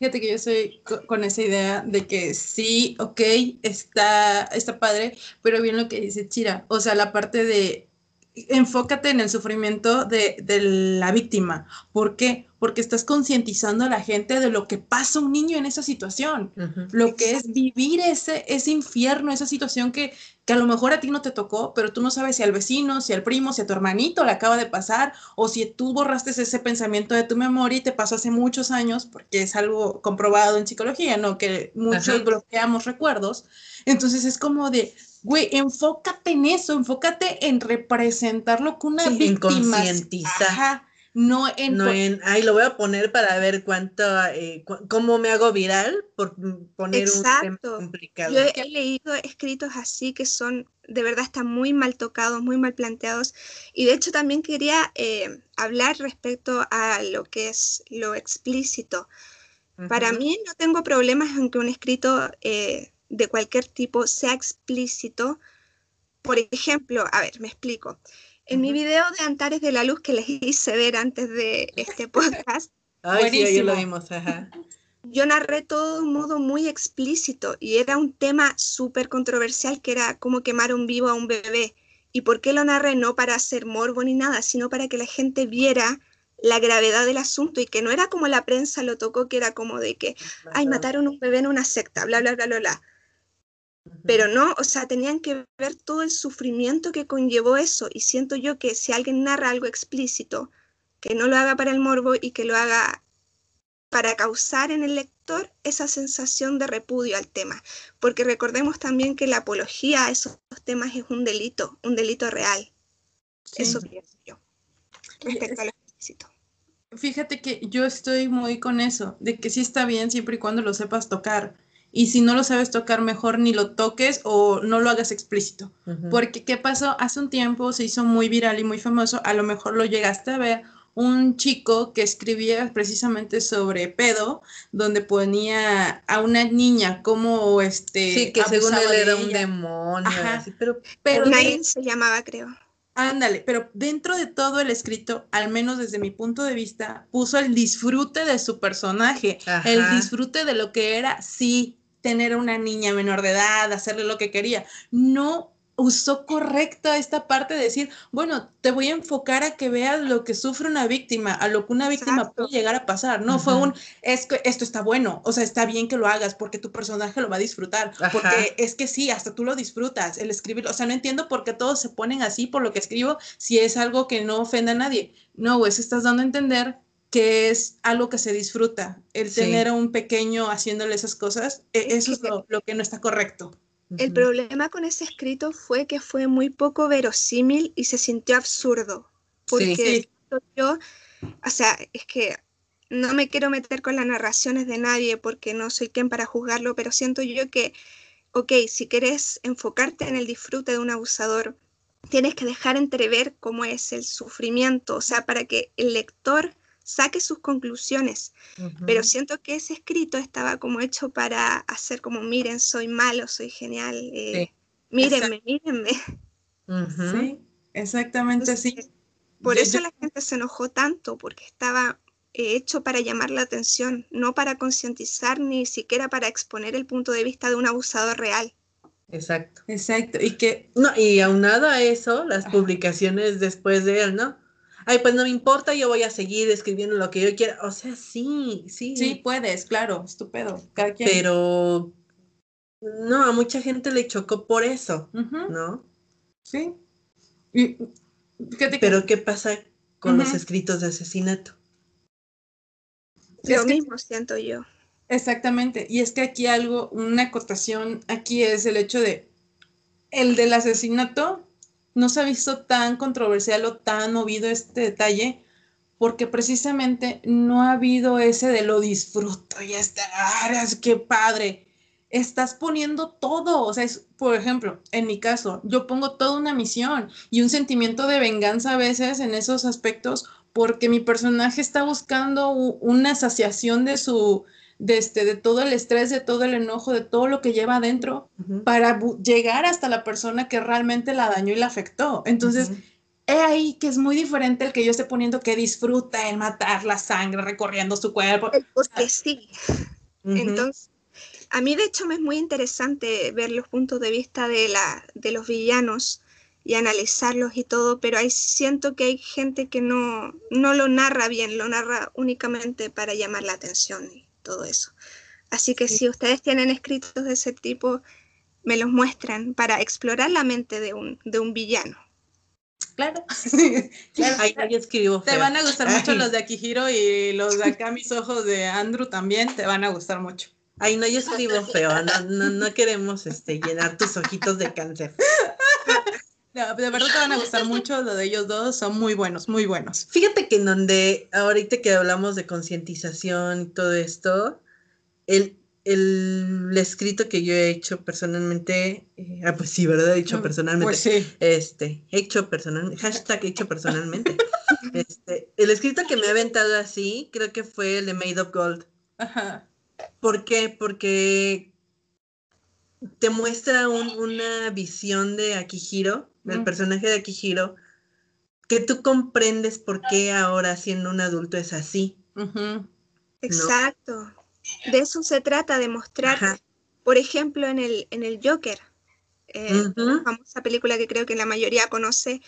Fíjate que yo soy con esa idea de que sí, ok, está, está padre, pero bien lo que dice Chira, o sea, la parte de enfócate en el sufrimiento de, la víctima. ¿Por qué? Porque estás concientizando a la gente de lo que pasa un niño en esa situación, lo que es vivir ese, ese infierno, esa situación que, que a lo mejor a ti no te tocó, pero tú no sabes si al vecino, si al primo, si a tu hermanito le acaba de pasar, o si tú borraste ese pensamiento de tu memoria y te pasó hace muchos años, porque es algo comprobado en psicología, ¿no? Que muchos bloqueamos recuerdos. Entonces es como de, güey, enfócate en eso, enfócate en representarlo con una sí, víctima. En no en... No en, ay, lo voy a poner para ver cuánto, eh, cómo me hago viral por poner un tema complicado. Yo he leído escritos así que son, de verdad, están muy mal tocados, muy mal planteados. Y de hecho también quería eh, hablar respecto a lo que es lo explícito. Para mí no tengo problemas en que un escrito... Eh, de cualquier tipo sea explícito. Por ejemplo, a ver, me explico. En mi video de Antares de la Luz que les hice ver antes de este podcast, lo vimos, yo narré todo de un modo muy explícito y era un tema súper controversial que era cómo quemar un vivo a un bebé. ¿Y por qué lo narré? No para hacer morbo ni nada, sino para que la gente viera la gravedad del asunto y que no era como la prensa lo tocó, que era como de que, ay, mataron un bebé en una secta, bla, bla, bla, bla, bla. Pero no, o sea, tenían que ver todo el sufrimiento que conllevó eso. Y siento yo que si alguien narra algo explícito, que no lo haga para el morbo y que lo haga para causar en el lector esa sensación de repudio al tema. Porque recordemos también que la apología a esos temas es un delito, un delito real. Eso pienso yo respecto a lo explícito. Fíjate que yo estoy muy con eso, de que sí está bien siempre y cuando lo sepas tocar y si no lo sabes tocar, mejor ni lo toques o no lo hagas explícito. Porque, ¿qué pasó? Hace un tiempo se hizo muy viral y muy famoso, a lo mejor lo llegaste a ver, un chico que escribía precisamente sobre pedo, donde ponía a una niña como este... Sí, que según él era un demonio. pero, pero nadie se llamaba, creo. Ándale, pero dentro de todo el escrito, al menos desde mi punto de vista, puso el disfrute de su personaje, el disfrute de lo que era, sí, tener a una niña menor de edad, hacerle lo que quería. No usó correcta esta parte de decir, bueno, te voy a enfocar a que veas lo que sufre una víctima, a lo que una víctima puede llegar a pasar. No fue un, es que esto está bueno, o sea, está bien que lo hagas porque tu personaje lo va a disfrutar, porque es que sí, hasta tú lo disfrutas, el escribirlo. O sea, no entiendo por qué todos se ponen así por lo que escribo si es algo que no ofende a nadie. No, pues estás dando a entender que es algo que se disfruta, el tener a un pequeño haciéndole esas cosas, e, eso es lo, que no está correcto. El problema con ese escrito fue que fue muy poco verosímil y se sintió absurdo, porque yo, o sea, es que no me quiero meter con las narraciones de nadie porque no soy quien para juzgarlo, pero siento yo que, ok, si quieres enfocarte en el disfrute de un abusador, tienes que dejar entrever cómo es el sufrimiento, o sea, para que el lector saque sus conclusiones. Pero siento que ese escrito estaba como hecho para hacer como, miren, soy malo, soy genial, eh, mírenme, mírenme. Sí, exactamente así. Por eso la gente se enojó tanto, porque estaba eh, hecho para llamar la atención, no para concientizar ni siquiera para exponer el punto de vista de un abusador real. Exacto. Exacto. Y que. No, y aunado a eso, las publicaciones después de él, ¿no? Ay, pues no me importa, yo voy a seguir escribiendo lo que yo quiera. O sea, sí, sí. Sí, puedes, claro, estupendo. Cada quien. Pero no, a mucha gente le chocó por eso, ¿no? Sí. Y, fíjate que- Pero ¿qué pasa con los escritos de asesinato? Es Lo que- mismo siento yo. Exactamente. Y es que aquí algo, una acotación aquí es el hecho de el del asesinato no se ha visto tan controversial o tan movido este detalle porque precisamente no ha habido ese de lo disfruto y este, ah, es que padre. Estás poniendo todo, o sea, es, por ejemplo, en mi caso, yo pongo toda una misión y un sentimiento de venganza a veces en esos aspectos porque mi personaje está buscando una saciación de su, de, este, de todo el estrés, de todo el enojo, de todo lo que lleva adentro Ujú, para bu- llegar hasta la persona que realmente la dañó y la afectó. Entonces, ujú. he ahí que es muy diferente el que yo esté poniendo que disfruta el matar la sangre recorriendo su cuerpo. Porque sí. Ujú. Entonces, a mí de hecho me es muy interesante ver los puntos de vista de, la, de los villanos y analizarlos y todo, pero ahí siento que hay gente que no, no lo narra bien, lo narra únicamente para llamar la atención y todo eso. Así que si ustedes tienen escritos de ese tipo, me los muestran para explorar la mente de un, de un villano. Claro. claro. Ay, no, yo escribo Te van a gustar mucho Ay. los de Akihiro y los de acá, mis ojos de Andrew también, te van a gustar mucho. Ay, no, yo escribo feo. No, no, no queremos este, llenar tus ojitos de cáncer. De verdad te van a gustar mucho, lo de ellos dos son muy buenos, muy buenos. Fíjate que en donde, ahorita que hablamos de concientización y todo esto, el, el escrito que yo he hecho personalmente, eh, ah, pues sí, ¿verdad? He hecho personalmente. Pues sí. Este, hecho personalmente, hashtag hecho personalmente. Este, el escrito que me ha aventado así, creo que fue el de Made of Gold. Ajá. ¿Por qué? Porque te muestra un- una visión de Akihiro, del Mm. personaje de Akihiro, que tú comprendes por qué ahora siendo un adulto es así. Exacto. De eso se trata, de mostrar, Ajá. por ejemplo, en el, en el Joker, eh, la famosa película que creo que la mayoría conoce,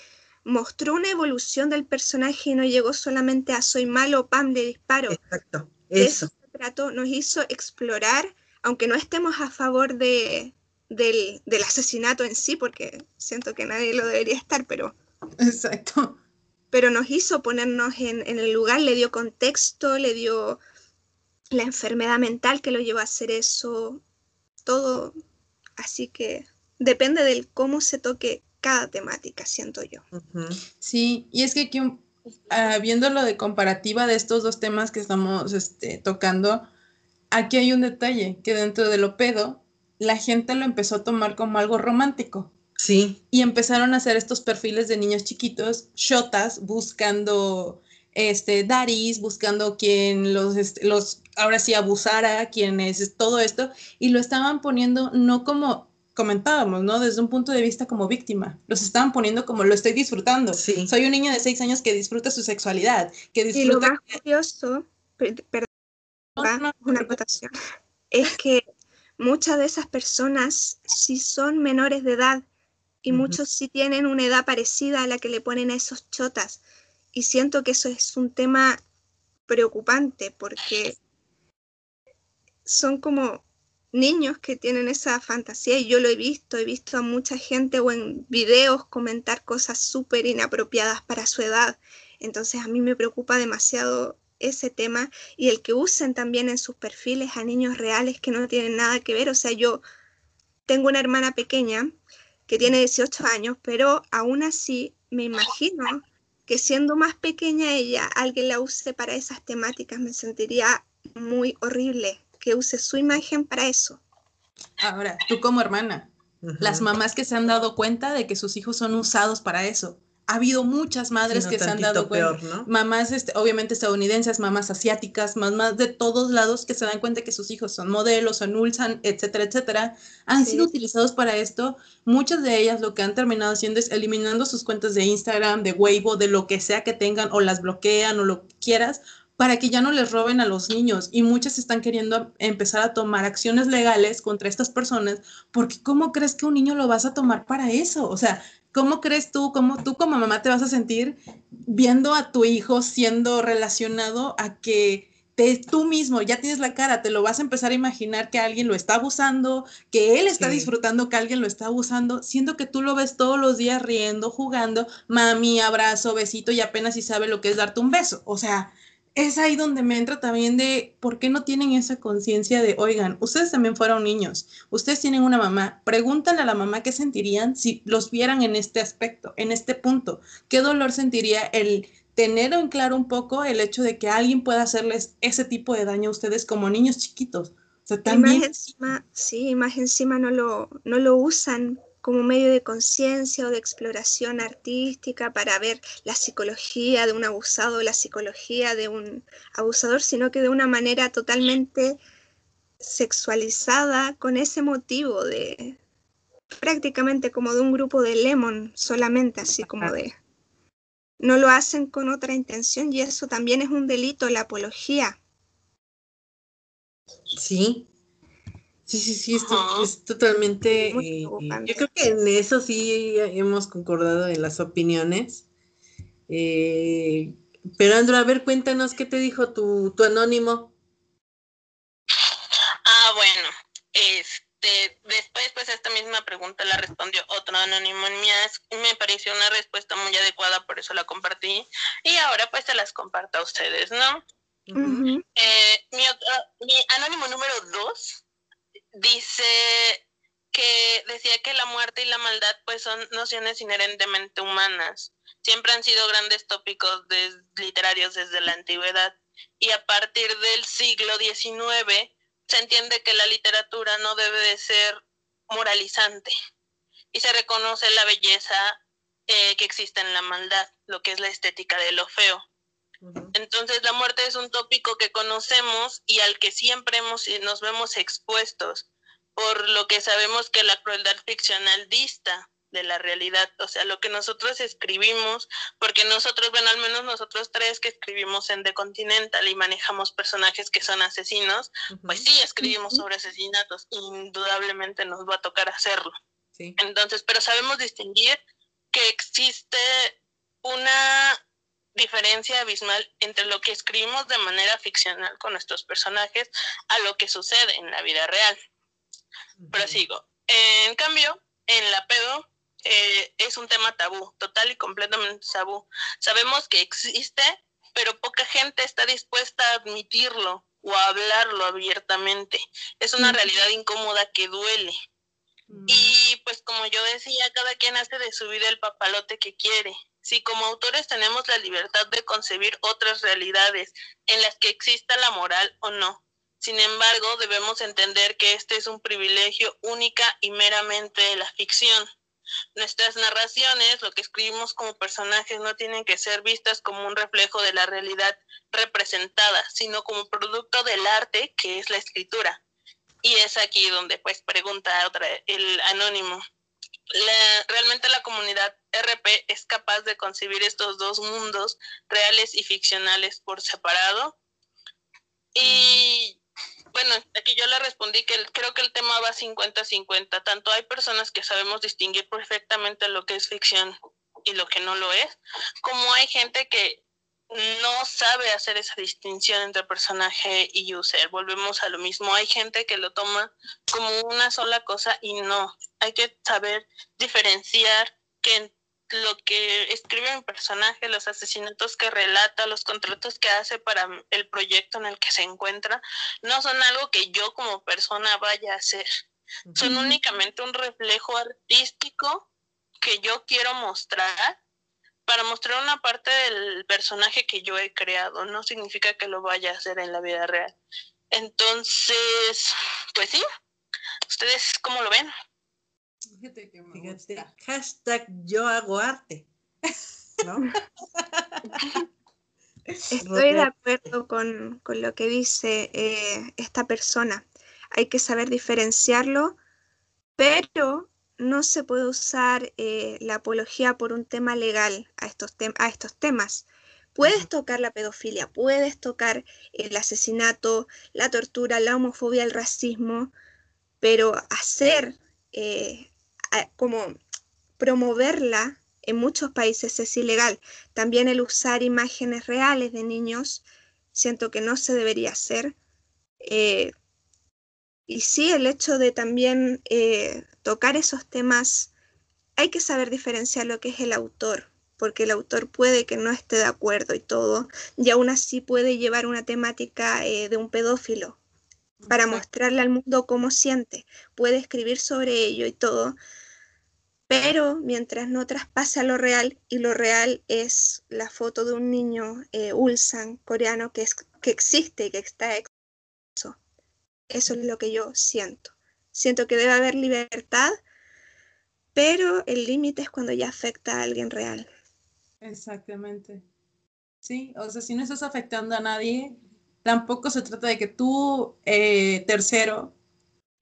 mostró una evolución del personaje y no llegó solamente a soy malo, pam, le disparo. Exacto, De eso eso. se trató, nos hizo explorar, aunque no estemos a favor de, del, del asesinato en sí, porque siento que nadie lo debería estar, pero, Exacto. pero nos hizo ponernos en, en el lugar, le dio contexto, le dio la enfermedad mental que lo llevó a hacer eso, todo. Así que depende del cómo se toque cada temática, siento yo. Sí, y es que aquí, ah, viendo lo de comparativa de estos dos temas que estamos este, tocando, aquí hay un detalle, que dentro de lo pedo, la gente lo empezó a tomar como algo romántico. Sí, Y empezaron a hacer estos perfiles de niños chiquitos, shotas, buscando este, daris, buscando quien los, este, los, ahora sí, abusara, quien es todo esto, y lo estaban poniendo no como comentábamos, ¿no? Desde un punto de vista como víctima. Los estaban poniendo como lo estoy disfrutando. sí. Soy un niño de seis años que disfruta su sexualidad, que Y lo disfruta... más curioso, per- perdón, No, no, una acotación, es que muchas de esas personas sí son menores de edad y muchos sí tienen una edad parecida a la que le ponen a esos chotas. Y siento que eso es un tema preocupante porque son como niños que tienen esa fantasía y yo lo he visto, he visto a mucha gente o en videos comentar cosas súper inapropiadas para su edad. Entonces a mí me preocupa demasiado ese tema y el que usen también en sus perfiles a niños reales que no tienen nada que ver. O sea, yo tengo una hermana pequeña que tiene 18 años, pero aún así me imagino que siendo más pequeña ella, alguien la use para esas temáticas, me sentiría muy horrible que use su imagen para eso. Ahora, tú como hermana, las mamás que se han dado cuenta de que sus hijos son usados para eso. Ha habido muchas madres que se han dado cuenta. peor, ¿no? Mamás, este, obviamente estadounidenses, mamás asiáticas, mamás de todos lados que se dan cuenta que sus hijos son modelos, son Ulsan, etcétera, etcétera, han Sí. sido utilizados para esto. Muchas de ellas lo que han terminado haciendo es eliminando sus cuentas de Instagram, de Weibo, de lo que sea que tengan, o las bloquean o lo que quieras, para que ya no les roben a los niños. Y muchas están queriendo empezar a tomar acciones legales contra estas personas, porque ¿cómo crees que un niño lo vas a tomar para eso? O sea, ¿cómo crees tú, cómo tú como mamá te vas a sentir viendo a tu hijo siendo relacionado a que te, tú mismo ya tienes la cara, te lo vas a empezar a imaginar que alguien lo está abusando, que él está Sí. disfrutando que alguien lo está abusando, siendo que tú lo ves todos los días riendo, jugando, mami, abrazo, besito y apenas si sabe lo que es darte un beso. O sea, es ahí donde me entra también de por qué no tienen esa conciencia de, oigan, ustedes también fueron niños, ustedes tienen una mamá, pregúntale a la mamá qué sentirían si los vieran en este aspecto, en este punto, qué dolor sentiría el tener en claro un poco el hecho de que alguien pueda hacerles ese tipo de daño a ustedes como niños chiquitos. O sea, Y más también... encima, sí, más encima no lo, no lo usan como medio de conciencia o de exploración artística para ver la psicología de un abusado, la psicología de un abusador, sino que de una manera totalmente sexualizada con ese motivo de prácticamente como de un grupo de lemon solamente, así como de... No lo hacen con otra intención y eso también es un delito, la apología. Sí. Sí, sí, sí, esto es totalmente... Eh, yo creo que en eso sí hemos concordado en las opiniones. Eh, pero Andrew, a ver, cuéntanos qué te dijo tu, tu anónimo. Ah, bueno, este, después pues esta misma pregunta la respondió otro anónimo en mías, me pareció una respuesta muy adecuada, por eso la compartí, y ahora pues se las comparto a ustedes, ¿no? Eh, mi, otro- mi anónimo número dos dice que decía que la muerte y la maldad pues son nociones inherentemente humanas. Siempre han sido grandes tópicos literarios desde la antigüedad y a partir del siglo XIX se entiende que la literatura no debe de ser moralizante y se reconoce la belleza eh, que existe en la maldad, lo que es la estética de lo feo. Entonces la muerte es un tópico que conocemos y al que siempre hemos, nos vemos expuestos, por lo que sabemos que la crueldad ficcional dista de la realidad, o sea, lo que nosotros escribimos, porque nosotros, bueno, al menos nosotros tres que escribimos en The Continental y manejamos personajes que son asesinos, pues sí, escribimos sobre asesinatos, indudablemente nos va a tocar hacerlo. Sí. Entonces, pero sabemos distinguir que existe una diferencia abismal entre lo que escribimos de manera ficcional con nuestros personajes a lo que sucede en la vida real. Prosigo. En cambio, en la pedo eh, es un tema tabú, total y completamente tabú. Sabemos que existe, pero poca gente está dispuesta a admitirlo o a hablarlo abiertamente. Es una realidad incómoda que duele. Y pues como yo decía, cada quien hace de su vida el papalote que quiere. Si como autores tenemos la libertad de concebir otras realidades en las que exista la moral o no. Sin embargo, debemos entender que este es un privilegio única y meramente de la ficción. Nuestras narraciones, lo que escribimos como personajes, no tienen que ser vistas como un reflejo de la realidad representada, sino como producto del arte que es la escritura. Y es aquí donde pues pregunta otra el anónimo. La- realmente la comunidad RP es capaz de concebir estos dos mundos reales y ficcionales por separado. Y bueno, aquí yo le respondí que el- creo que el tema va 50-50. Tanto hay personas que sabemos distinguir perfectamente lo que es ficción y lo que no lo es, como hay gente que no sabe hacer esa distinción entre personaje y user. Volvemos a lo mismo. Hay gente que lo toma como una sola cosa y no. Hay que saber diferenciar que lo que escribe mi personaje, los asesinatos que relata, los contratos que hace para el proyecto en el que se encuentra, no son algo que yo como persona vaya a hacer. Son únicamente un reflejo artístico que yo quiero mostrar para mostrar una parte del personaje que yo he creado. No significa que lo vaya a hacer en la vida real. Entonces, pues sí. ¿Ustedes cómo lo ven? Fíjate que me Fíjate, gusta. hashtag yo hago arte. ¿No? Estoy de acuerdo con, con lo que dice eh, esta persona. Hay que saber diferenciarlo, pero no se puede usar eh, la apología por un tema legal a estos, tem- a estos temas. Puedes tocar la pedofilia, puedes tocar el asesinato, la tortura, la homofobia, el racismo, pero hacer eh, como promoverla en muchos países es ilegal. También el usar imágenes reales de niños, siento que no se debería hacer. Eh, y sí, el hecho de también eh, tocar esos temas, hay que saber diferenciar lo que es el autor, porque el autor puede que no esté de acuerdo y todo, y aún así puede llevar una temática eh, de un pedófilo para mostrarle al mundo cómo siente, puede escribir sobre ello y todo, pero mientras no traspasa lo real, y lo real es la foto de un niño eh, Ulsan coreano que, es, que existe y que está. Eso es lo que yo siento. Siento que debe haber libertad, pero el límite es cuando ya afecta a alguien real. Exactamente. Sí, o sea, si no estás afectando a nadie, tampoco se trata de que tú, eh, tercero,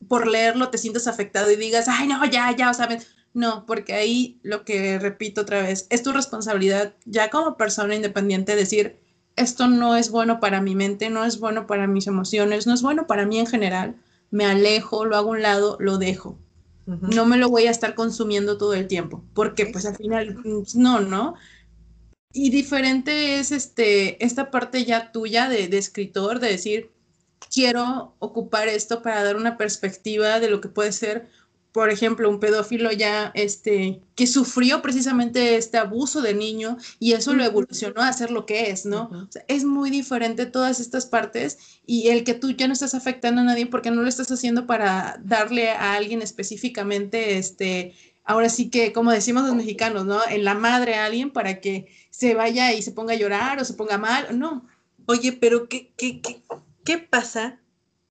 por leerlo te sientas afectado y digas, ay, no, ya, ya, o sea, no, porque ahí lo que repito otra vez, es tu responsabilidad ya como persona independiente decir, esto no es bueno para mi mente, no es bueno para mis emociones, no es bueno para mí en general, me alejo, lo hago a un lado, lo dejo. No me lo voy a estar consumiendo todo el tiempo, porque pues al final, no, ¿no? Y diferente es este, esta parte ya tuya de, de, escritor, de decir, quiero ocupar esto para dar una perspectiva de lo que puede ser, por ejemplo, un pedófilo ya este, que sufrió precisamente este abuso de niño y eso lo evolucionó a ser lo que es, ¿no? o sea, es muy diferente todas estas partes y el que tú ya no estás afectando a nadie porque no lo estás haciendo para darle a alguien específicamente este, ahora sí que, como decimos los mexicanos, ¿no? En la madre a alguien para que se vaya y se ponga a llorar o se ponga mal, no. Oye, pero ¿qué, qué, qué, qué pasa?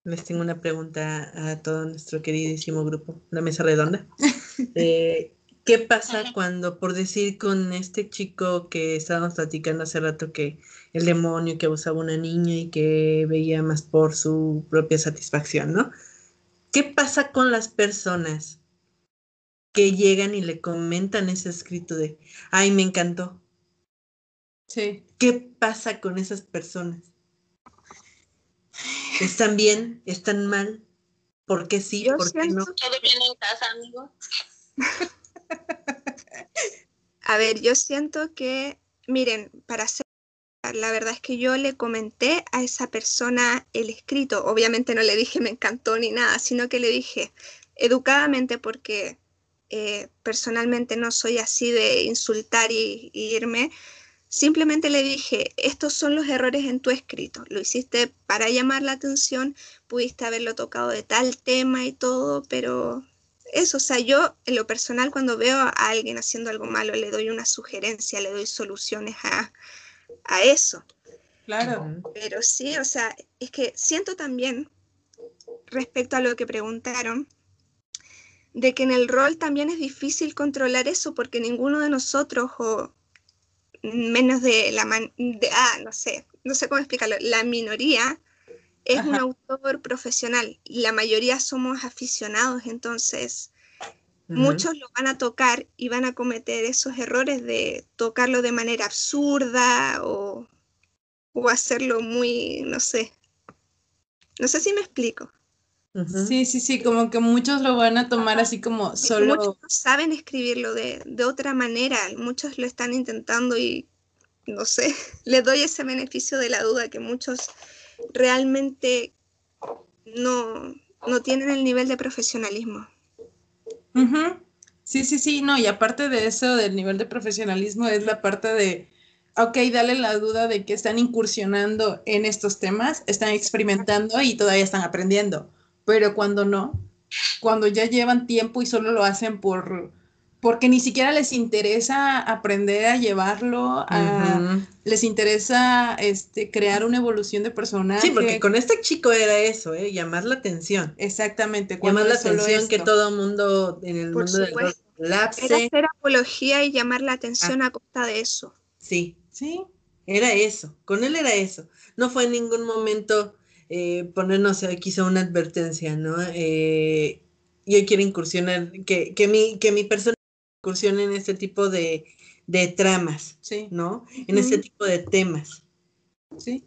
Les tengo una pregunta a todo nuestro queridísimo grupo, la mesa redonda. Eh, ¿Qué pasa cuando, por decir con este chico que estábamos platicando hace rato, que el demonio que abusaba a una niña y que veía más por su propia satisfacción, ¿no? ¿Qué pasa con las personas que llegan y le comentan ese escrito de, ay, me encantó. Sí. ¿Qué pasa con esas personas? ¿Están bien? ¿Están mal? ¿Por qué sí? Yo ¿Por qué no? Todo bien en casa, amigo. A ver, yo siento que, miren, para ser, la verdad es que yo le comenté a esa persona el escrito. Obviamente no le dije me encantó ni nada, sino que le dije educadamente porque eh, personalmente no soy así de insultar y, y irme. Simplemente le dije, estos son los errores en tu escrito. Lo hiciste para llamar la atención, pudiste haberlo tocado de tal tema y todo, pero eso, o sea, yo en lo personal cuando veo a alguien haciendo algo malo le doy una sugerencia, le doy soluciones a, a eso. Claro. Pero sí, o sea, es que siento también, respecto a lo que preguntaron, de que en el rol también es difícil controlar eso porque ninguno de nosotros, o menos de la, man- de, ah, no sé, no sé cómo explicarlo, la minoría es un autor profesional y la mayoría somos aficionados, entonces muchos lo van a tocar y van a cometer esos errores de tocarlo de manera absurda o, o hacerlo muy, no sé. No sé si me explico. Sí, sí, sí, como que muchos lo van a tomar así como solo. Muchos no saben escribirlo de, de otra manera, muchos lo están intentando y no sé, les doy ese beneficio de la duda que muchos realmente no, no tienen el nivel de profesionalismo. Ujú. Sí, sí, sí, no, y aparte de eso, del nivel de profesionalismo, es la parte de, ok, dale la duda de que están incursionando en estos temas, están experimentando y todavía están aprendiendo, pero cuando no, cuando ya llevan tiempo y solo lo hacen por, porque ni siquiera les interesa aprender a llevarlo, a, les interesa este, crear una evolución de personaje. Sí, porque con este chico era eso, ¿eh? llamar la atención. Exactamente, Llamar la atención que todo mundo en el Por mundo del supuesto. Era hacer apología y llamar la atención a costa de eso. Sí, Sí, era eso. Con él era eso. No fue en ningún momento eh, ponernos quizá una advertencia, ¿no? Eh, yo quiero incursionar, que, que, mi, que mi persona incursione en este tipo de, de tramas, sí, ¿no? En este tipo de temas. sí.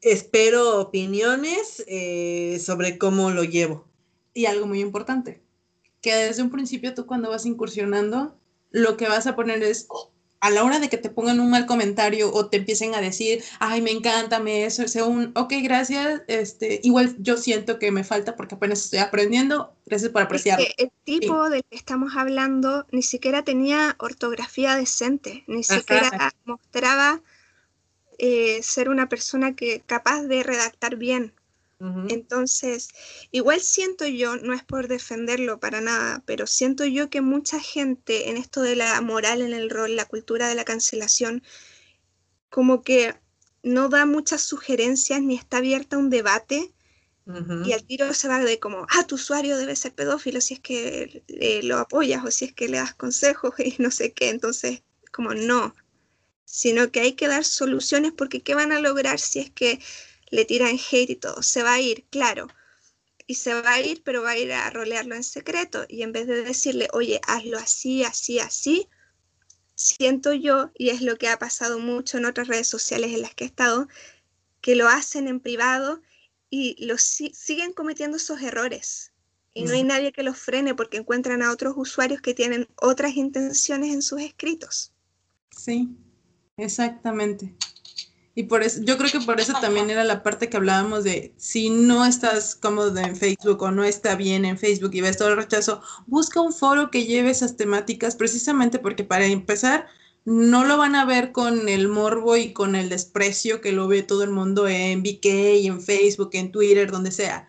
Espero opiniones eh, sobre cómo lo llevo. Y algo muy importante, que desde un principio tú cuando vas incursionando, lo que vas a poner es a la hora de que te pongan un mal comentario o te empiecen a decir, ay, me encanta, me eso, sea un, ok, gracias, este, igual yo siento que me falta porque apenas estoy aprendiendo, gracias por apreciarlo. el tipo del que estamos hablando ni siquiera tenía ortografía decente, ni siquiera mostraba eh, ser una persona que capaz de redactar bien. Entonces, igual siento yo, no es por defenderlo para nada, pero siento yo que mucha gente en esto de la moral en el rol, la cultura de la cancelación, como que no da muchas sugerencias ni está abierta a un debate y al tiro se va de como, ah, tu usuario debe ser pedófilo si es que eh, lo apoyas o si es que le das consejos y no sé qué. Entonces, como no, sino que hay que dar soluciones porque ¿qué van a lograr si es que le tiran hate y todo. Se va a ir, claro. Y se va a ir, pero va a ir a rolearlo en secreto. Y en vez de decirle, oye, hazlo así, así, así, siento yo, y es lo que ha pasado mucho en otras redes sociales en las que he estado, que lo hacen en privado y lo siguen cometiendo esos errores. Y no hay nadie que los frene porque encuentran a otros usuarios que tienen otras intenciones en sus escritos. Sí, exactamente. Y por eso, yo creo que por eso también era la parte que hablábamos de si no estás cómodo en Facebook o no está bien en Facebook y ves todo el rechazo, busca un foro que lleve esas temáticas precisamente porque para empezar no lo van a ver con el morbo y con el desprecio que lo ve todo el mundo en VK, en Facebook, en Twitter, donde sea.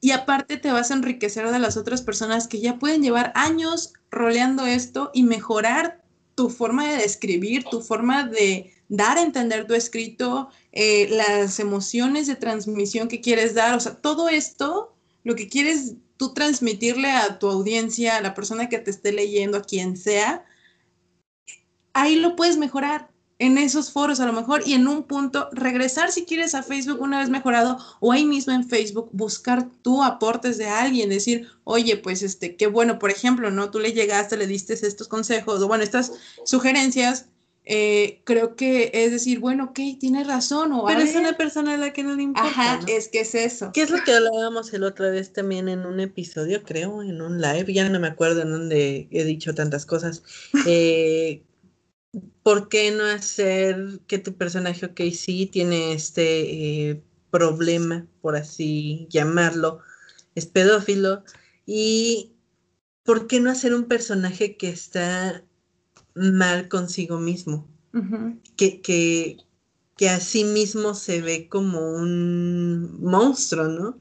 Y aparte te vas a enriquecer de las otras personas que ya pueden llevar años roleando esto y mejorar tu forma de describir, tu forma de dar a entender tu escrito, eh, las emociones de transmisión que quieres dar, o sea, todo esto, lo que quieres tú transmitirle a tu audiencia, a la persona que te esté leyendo, a quien sea, ahí lo puedes mejorar en esos foros a lo mejor y en un punto regresar si quieres a Facebook una vez mejorado o ahí mismo en Facebook buscar tú aportes de alguien, decir, oye, pues este, qué bueno, por ejemplo, ¿no? Tú le llegaste, le diste estos consejos o bueno, estas sugerencias eh, creo que es decir, bueno, ok, tiene razón. O, Pero es una persona a la que no le importa. Ajá, es que es eso. ¿Qué es lo que hablábamos el otra vez también en un episodio, creo, en un live? Ya no me acuerdo en donde he dicho tantas cosas. Eh, ¿Por qué no hacer que tu personaje, ok, sí, tiene este eh, problema, por así llamarlo, es pedófilo? ¿Y por qué no hacer un personaje que está mal consigo mismo, que, que, que a sí mismo se ve como un monstruo, ¿no?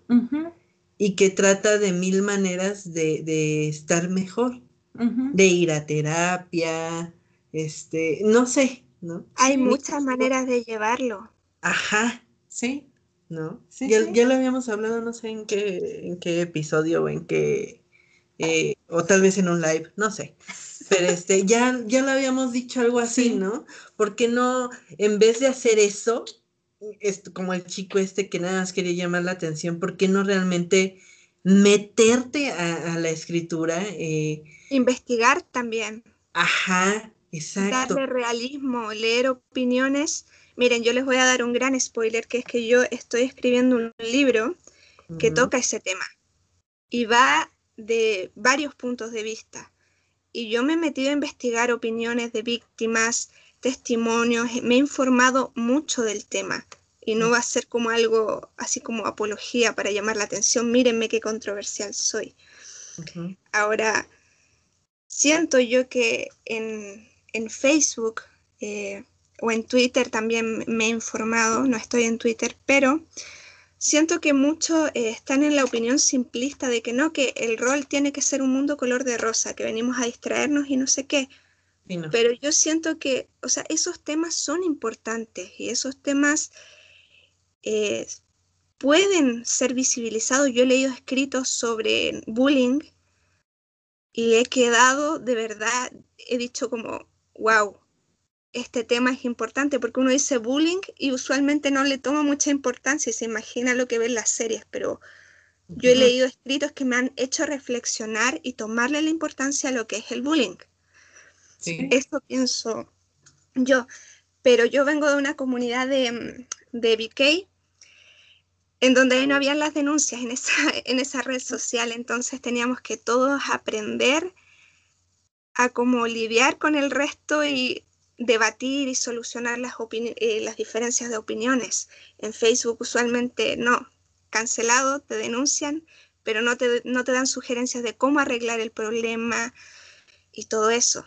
Y que trata de mil maneras de, estar mejor, de ir a terapia, este, no sé, ¿no? Hay muchas maneras de llevarlo. Ajá, sí, ¿no? ya, ya, lo habíamos hablado, no sé en qué, en qué episodio o en qué, eh, o tal vez en un live, no sé. Pero este, ya, ya lo habíamos dicho algo así, ¿no? Porque no, en vez de hacer eso, esto, como el chico este que nada más quería llamar la atención, ¿por qué no realmente meterte a, la escritura? Eh? Investigar también. Ajá, exacto. Darle realismo, leer opiniones. Miren, yo les voy a dar un gran spoiler, que es que yo estoy escribiendo un libro que toca ese tema y va de varios puntos de vista. Y yo me he metido a investigar opiniones de víctimas, testimonios, me he informado mucho del tema. Y no va a ser como algo así como apología para llamar la atención, mírenme qué controversial soy. Ahora, siento yo que en, Facebook eh, o en Twitter también me he informado, no estoy en Twitter, pero siento que muchos eh, están en la opinión simplista de que no, que el rol tiene que ser un mundo color de rosa, que venimos a distraernos y no sé qué. Pero yo siento que, o sea, esos temas son importantes y esos temas eh, pueden ser visibilizados. Yo he leído escritos sobre bullying y he quedado de verdad, he dicho como, wow, este tema es importante porque uno dice bullying y usualmente no le toma mucha importancia y se imagina lo que ve en las series, pero yo he leído escritos que me han hecho reflexionar y tomarle la importancia a lo que es el bullying. Sí. Eso pienso yo. Pero yo vengo de una comunidad de, de BK en donde no habían las denuncias en esa, en esa red social, entonces teníamos que todos aprender a como lidiar con el resto y debatir y solucionar las, eh, las diferencias de opiniones. En Facebook usualmente no, cancelado, te denuncian, pero no te, no te dan sugerencias de cómo arreglar el problema y todo eso.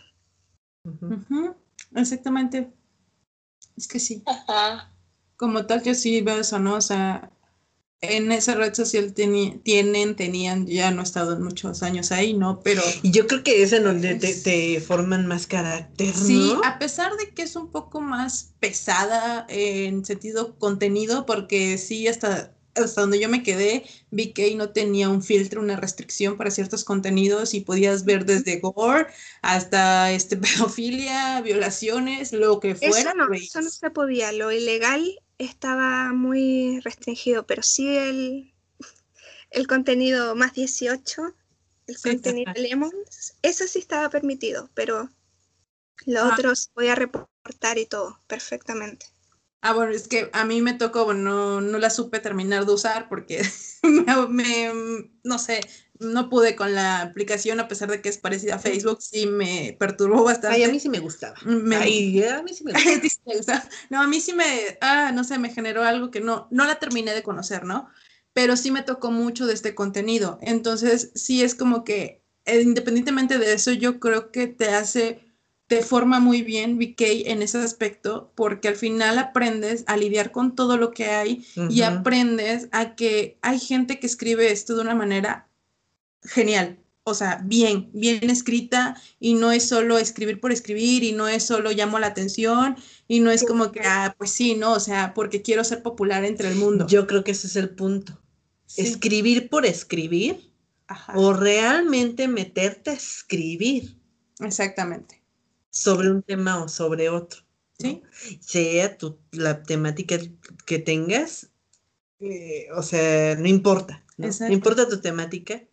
Exactamente. Es que sí. Como tal, yo sí veo eso, ¿no? O sea, en esa red social tienen, tenían, ya no he estado muchos años ahí, ¿no? Pero... Y yo creo que es en donde te, forman más carácter, ¿no? Sí, a pesar de que es un poco más pesada en sentido contenido, porque sí, hasta, hasta donde yo me quedé, vi que no tenía un filtro, una restricción para ciertos contenidos y podías ver desde gore hasta este, pedofilia, violaciones, lo que fuera. Eso no, eso no se podía, lo ilegal estaba muy restringido, pero sí el, el contenido más 18, el contenido Lemons, eso sí estaba permitido, pero lo otros otro se podía reportar y todo perfectamente. Ah, bueno, es que a mí me tocó, bueno, no, la supe terminar de usar porque me, no sé, no pude con la aplicación a pesar de que es parecida a Facebook, sí me perturbó bastante. Ay, a mí sí me gustaba. Me, Ay, a mí sí me gustaba. no, a mí sí me, ah, no sé, me generó algo que no, no la terminé de conocer, ¿no? Pero sí me tocó mucho de este contenido. Entonces, sí es como que, eh, independientemente de eso, yo creo que te hace te forma muy bien VK en ese aspecto porque al final aprendes a lidiar con todo lo que hay y aprendes a que hay gente que escribe esto de una manera genial, o sea, bien, bien escrita y no es solo escribir por escribir y no es solo llamo la atención y no es como que, ah, pues sí, no, o sea, porque quiero ser popular entre el mundo. Yo creo que ese es el punto. Escribir por escribir o realmente meterte a escribir. Exactamente sobre un tema o sobre otro. ¿Sí? Sea tu, la temática que tengas, eh, o sea, no importa. ¿no? importa tu temática,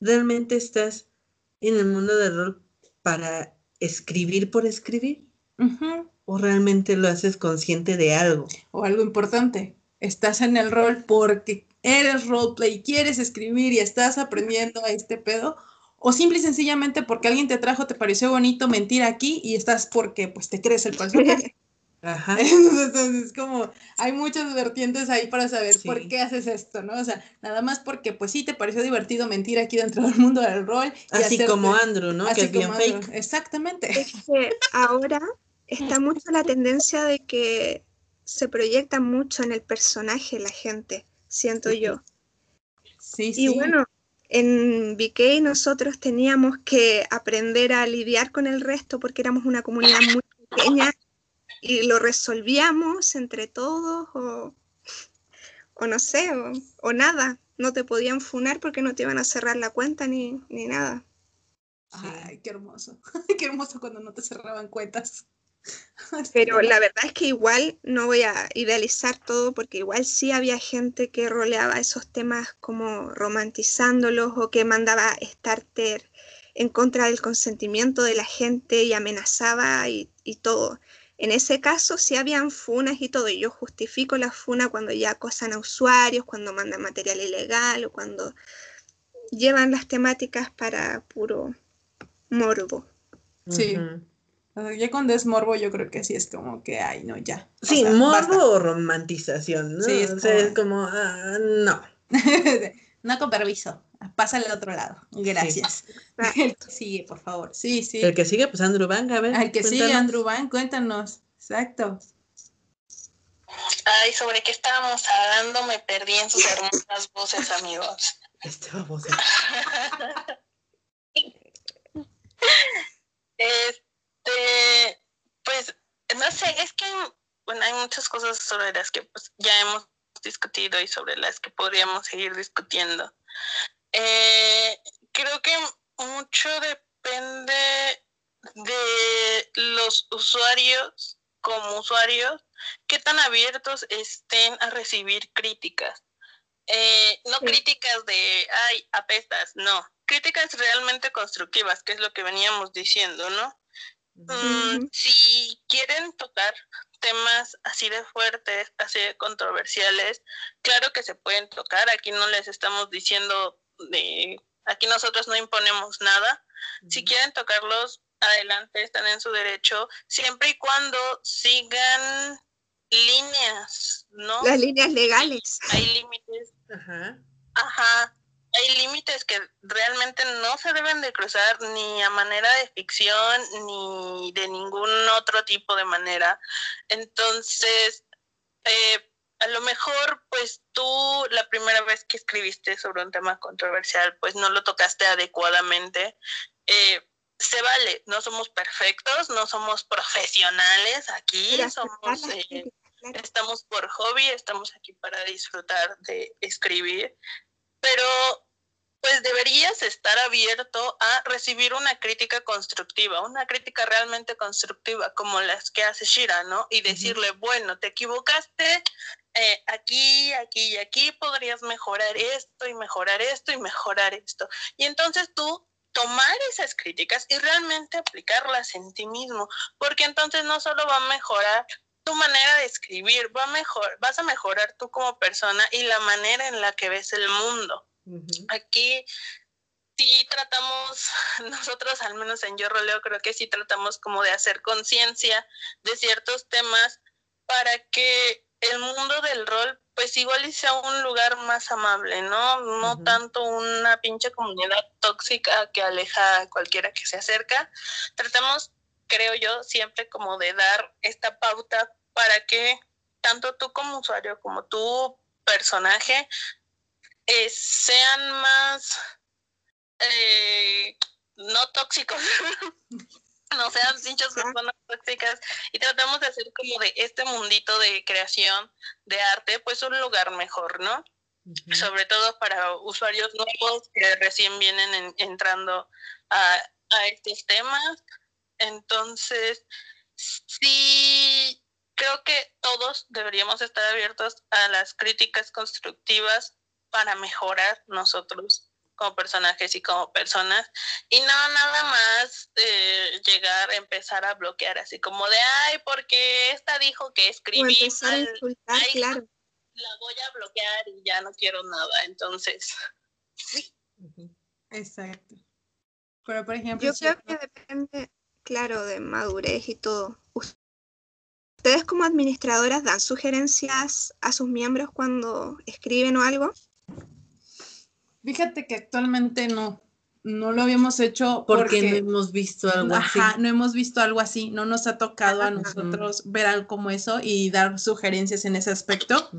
realmente estás en el mundo del rol para escribir por escribir. O realmente lo haces consciente de algo. O algo importante. Estás en el rol porque eres roleplay, quieres escribir y estás aprendiendo a este pedo o simple y sencillamente porque alguien te trajo, te pareció bonito mentir aquí y estás porque pues te crees el personaje. Ajá. Entonces, como hay muchas vertientes ahí para saber por qué haces esto, ¿no? O sea, nada más porque pues sí te pareció divertido mentir aquí dentro del mundo del rol. así como Andrew, ¿no? que es bien fake. Exactamente. Es que ahora está mucho la tendencia de que se proyecta mucho en el personaje la gente, siento yo. Sí, sí. Y bueno, en BK nosotros teníamos que aprender a lidiar con el resto porque éramos una comunidad muy pequeña y lo resolvíamos entre todos o, o no sé, o, nada. No te podían funar porque no te iban a cerrar la cuenta ni, ni nada. Ay, qué hermoso. qué hermoso cuando no te cerraban cuentas. Pero la verdad es que igual no voy a idealizar todo porque igual sí había gente que roleaba esos temas como romantizándolos o que mandaba starter en contra del consentimiento de la gente y amenazaba y, todo. En ese caso sí habían funas y todo, y yo justifico la funa cuando ya acosan a usuarios, cuando mandan material ilegal o cuando llevan las temáticas para puro morbo. Sí. Ya cuando es morbo, yo creo que sí es como que, ay, no, ya. Sí, morbo o romantización, ¿no? Sí, es como, ah, no. no con permiso. Pásale al otro lado. Gracias. El que sigue, por favor. Sí, sí. El que sigue, pues Andrew Van, a ver. El que sigue, Andrew Van, cuéntanos. Exacto. Ay, ¿sobre qué estábamos hablando? Me perdí en sus hermosas voces, amigos. Este voz. este este, pues, no sé, es que, bueno, hay muchas cosas sobre las que pues, ya hemos discutido y sobre las que podríamos seguir discutiendo. Eh, creo que mucho depende de los usuarios como usuarios, qué tan abiertos estén a recibir críticas. Eh, no críticas de, ay, apestas, no, críticas realmente constructivas, que es lo que veníamos diciendo, ¿no? Mm, si quieren tocar temas así de fuertes, así de controversiales, claro que se pueden tocar. Aquí no les estamos diciendo de, aquí nosotros no imponemos nada. Si quieren tocarlos, adelante, están en su derecho, siempre y cuando sigan líneas, ¿no? Las líneas legales. Hay límites. Ajá. Ajá. Hay límites que realmente no se deben de cruzar ni a manera de ficción ni de ningún otro tipo de manera. Entonces, eh, a lo mejor, pues tú la primera vez que escribiste sobre un tema controversial, pues no lo tocaste adecuadamente. Eh, se vale, no somos perfectos, no somos profesionales aquí, somos, eh, estamos por hobby, estamos aquí para disfrutar de escribir, pero pues deberías estar abierto a recibir una crítica constructiva, una crítica realmente constructiva, como las que hace Shira, ¿no? Y decirle, bueno, te equivocaste eh, aquí, aquí y aquí, podrías mejorar esto y mejorar esto y mejorar esto. Y entonces tú tomar esas críticas y realmente aplicarlas en ti mismo, porque entonces no solo va a mejorar tu manera de escribir, va a mejor, vas a mejorar tú como persona y la manera en la que ves el mundo. Aquí sí tratamos, nosotros al menos en Yo Roleo creo que sí tratamos como de hacer conciencia de ciertos temas para que el mundo del rol pues igual sea un lugar más amable, ¿no? No tanto una pinche comunidad tóxica que aleja a cualquiera que se acerca. Tratamos, creo yo, siempre como de dar esta pauta para que tanto tú como usuario como tu personaje eh, sean más eh, no tóxicos, no sean pinches personas tóxicas y tratamos de hacer como de este mundito de creación de arte, pues un lugar mejor, ¿no? Sobre todo para usuarios nuevos que recién vienen entrando a, a estos temas. Entonces, sí, creo que todos deberíamos estar abiertos a las críticas constructivas para mejorar nosotros como personajes y como personas y no nada más eh, llegar a empezar a bloquear así como de ay porque esta dijo que escribí mal, claro. la voy a bloquear y ya no quiero nada entonces. Exacto. Pero por ejemplo yo creo que depende claro de madurez y todo. Ustedes como administradoras dan sugerencias a sus miembros cuando escriben o algo Fíjate que actualmente no, no lo habíamos hecho porque, no hemos visto algo así. no hemos visto algo así, no nos ha tocado a nosotros ver algo como eso y dar sugerencias en ese aspecto.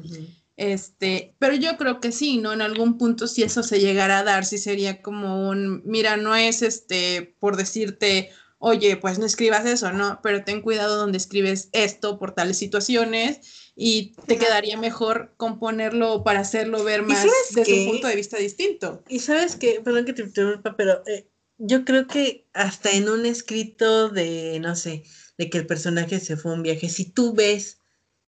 Este, pero yo creo que sí, ¿no? En algún punto si eso se llegara a dar, sí sería como un, mira, no es este por decirte, oye, pues no escribas eso, ¿no? Pero ten cuidado donde escribes esto por tales situaciones y te quedaría mejor componerlo para hacerlo ver más desde un punto de vista distinto. Y sabes que, perdón que te interrumpa, pero eh, yo creo que hasta en un escrito de, no sé, de que el personaje se fue a un viaje, si tú ves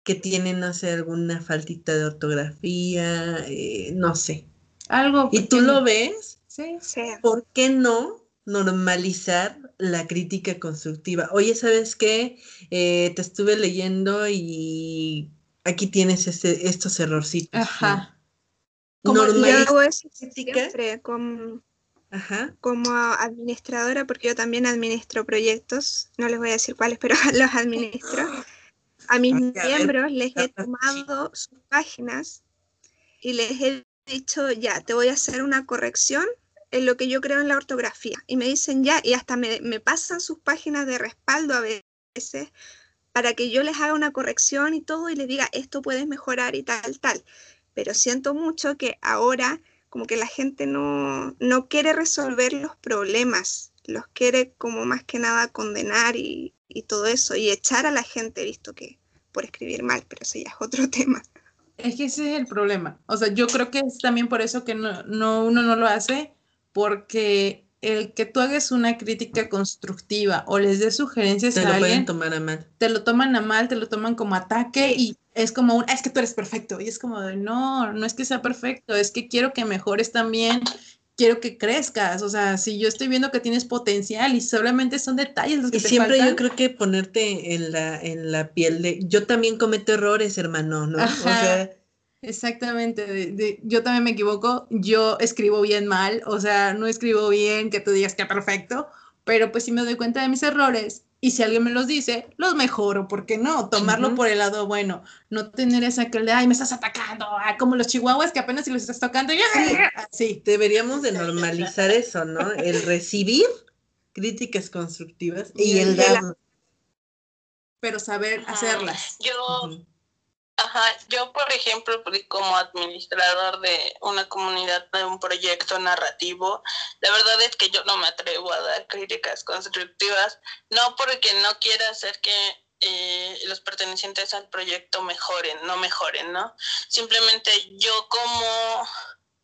que tiene, no sé, alguna faltita de ortografía, eh, no sé. Algo. Y tú lo ves, sí. ¿por qué no normalizar la crítica constructiva. Oye, ¿sabes qué? Eh, te estuve leyendo y aquí tienes este, estos errorcitos. Ajá. Como yo hago eso siempre como, como administradora, porque yo también administro proyectos, no les voy a decir cuáles, pero los administro. A mis miembros les he tomado sus páginas y les he dicho, ya, te voy a hacer una corrección en lo que yo creo en la ortografía. Y me dicen ya, y hasta me, me pasan sus páginas de respaldo a veces para que yo les haga una corrección y todo y les diga, esto puedes mejorar y tal, tal. Pero siento mucho que ahora como que la gente no, no quiere resolver los problemas, los quiere como más que nada condenar y, y, todo eso, y echar a la gente, visto que por escribir mal, pero eso ya es otro tema. Es que ese es el problema. O sea, yo creo que es también por eso que no, no uno no lo hace, porque el que tú hagas una crítica constructiva o les des sugerencias te a lo pueden tomar a mal. Te lo toman a mal, te lo toman como ataque y es como un, es que tú eres perfecto. Y es como de, no, no es que sea perfecto, es que quiero que mejores también, quiero que crezcas. O sea, si yo estoy viendo que tienes potencial y solamente son detalles los que y siempre yo creo que ponerte en la, en la piel de, yo también cometo errores, hermano, ¿no? O sea Exactamente, yo también me equivoco, yo escribo bien mal, o sea, no escribo bien que tú digas que perfecto, pero pues si me doy cuenta de mis errores y si alguien me los dice, los mejoro, ¿por qué no? Tomarlo por el lado bueno, no tener esa que de, ay, me estás atacando, ah, como los chihuahuas que apenas si los estás tocando, ya, así. Deberíamos de normalizar eso, ¿no? El recibir críticas constructivas y Y el el- dar. pero saber Ajá. hacerlas. Yo. Ajá, yo por ejemplo, porque como administrador de una comunidad de un proyecto narrativo, la verdad es que yo no me atrevo a dar críticas constructivas, no porque no quiera hacer que eh, los pertenecientes al proyecto mejoren, no mejoren, ¿no? Simplemente yo como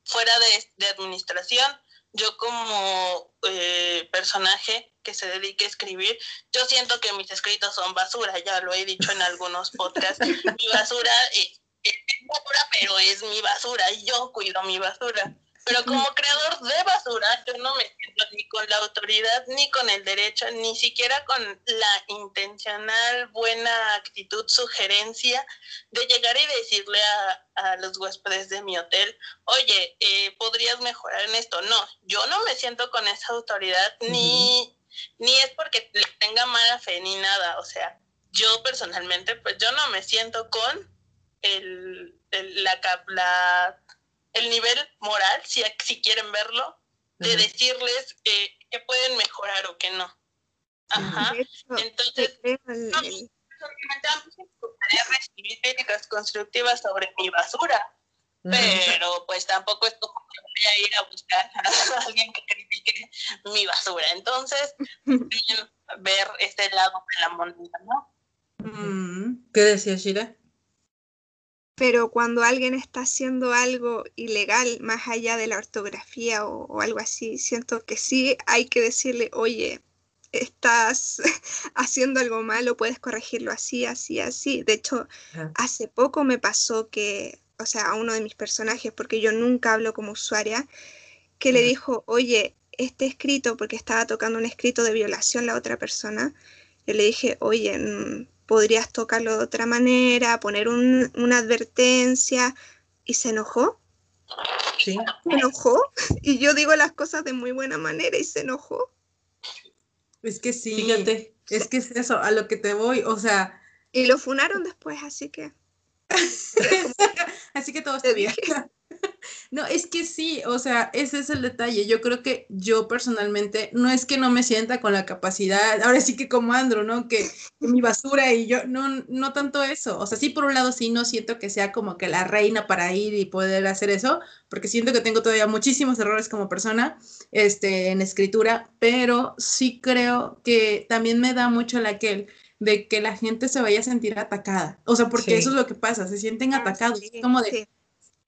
fuera de, de administración, yo como eh, personaje que se dedique a escribir, yo siento que mis escritos son basura, ya lo he dicho en algunos podcasts, mi basura es, es basura, pero es mi basura y yo cuido mi basura. Pero como creador de basura, yo no me siento ni con la autoridad, ni con el derecho, ni siquiera con la intencional buena actitud, sugerencia de llegar y decirle a, a los huéspedes de mi hotel, oye, eh, podrías mejorar en esto. No, yo no me siento con esa autoridad, ni, ni es porque le tenga mala fe ni nada. O sea, yo personalmente, pues yo no me siento con el, el- la, cap- la- el nivel moral, si, si quieren verlo, de decirles que pueden mejorar o que no. Ajá. Hecho, Entonces, personalmente a mí me gustaría recibir críticas constructivas sobre mi basura, pero pues tampoco es como voy a ir a buscar a alguien que critique mi basura. Entonces, ver este lado de la moneda, ¿no? Mm, ¿Qué decía Shira? Pero cuando alguien está haciendo algo ilegal, más allá de la ortografía o, o algo así, siento que sí hay que decirle, oye, estás haciendo algo malo, puedes corregirlo así, así, así. De hecho, hace poco me pasó que, o sea, a uno de mis personajes, porque yo nunca hablo como usuaria, que le dijo, oye, este escrito, porque estaba tocando un escrito de violación la otra persona, yo le dije, oye, mm, podrías tocarlo de otra manera, poner un- una advertencia, y se enojó, Sí. se enojó, y yo digo las cosas de muy buena manera y se enojó. es que sí. Fíjate. Es que es eso, a lo que te voy, o sea, Y lo funaron después, así que así que todo está bien. No, es que sí, o sea, ese es el detalle. Yo creo que yo personalmente no es que no me sienta con la capacidad, ahora sí que como Andrew, ¿no? Que, que mi basura y yo, no, no tanto eso. O sea, sí, por un lado, sí, no siento que sea como que la reina para ir y poder hacer eso, porque siento que tengo todavía muchísimos errores como persona este, en escritura, pero sí creo que también me da mucho la aquel de que la gente se vaya a sentir atacada. O sea, porque Sí. eso es lo que pasa, se sienten atacados. Ah, Sí, es como de, sí.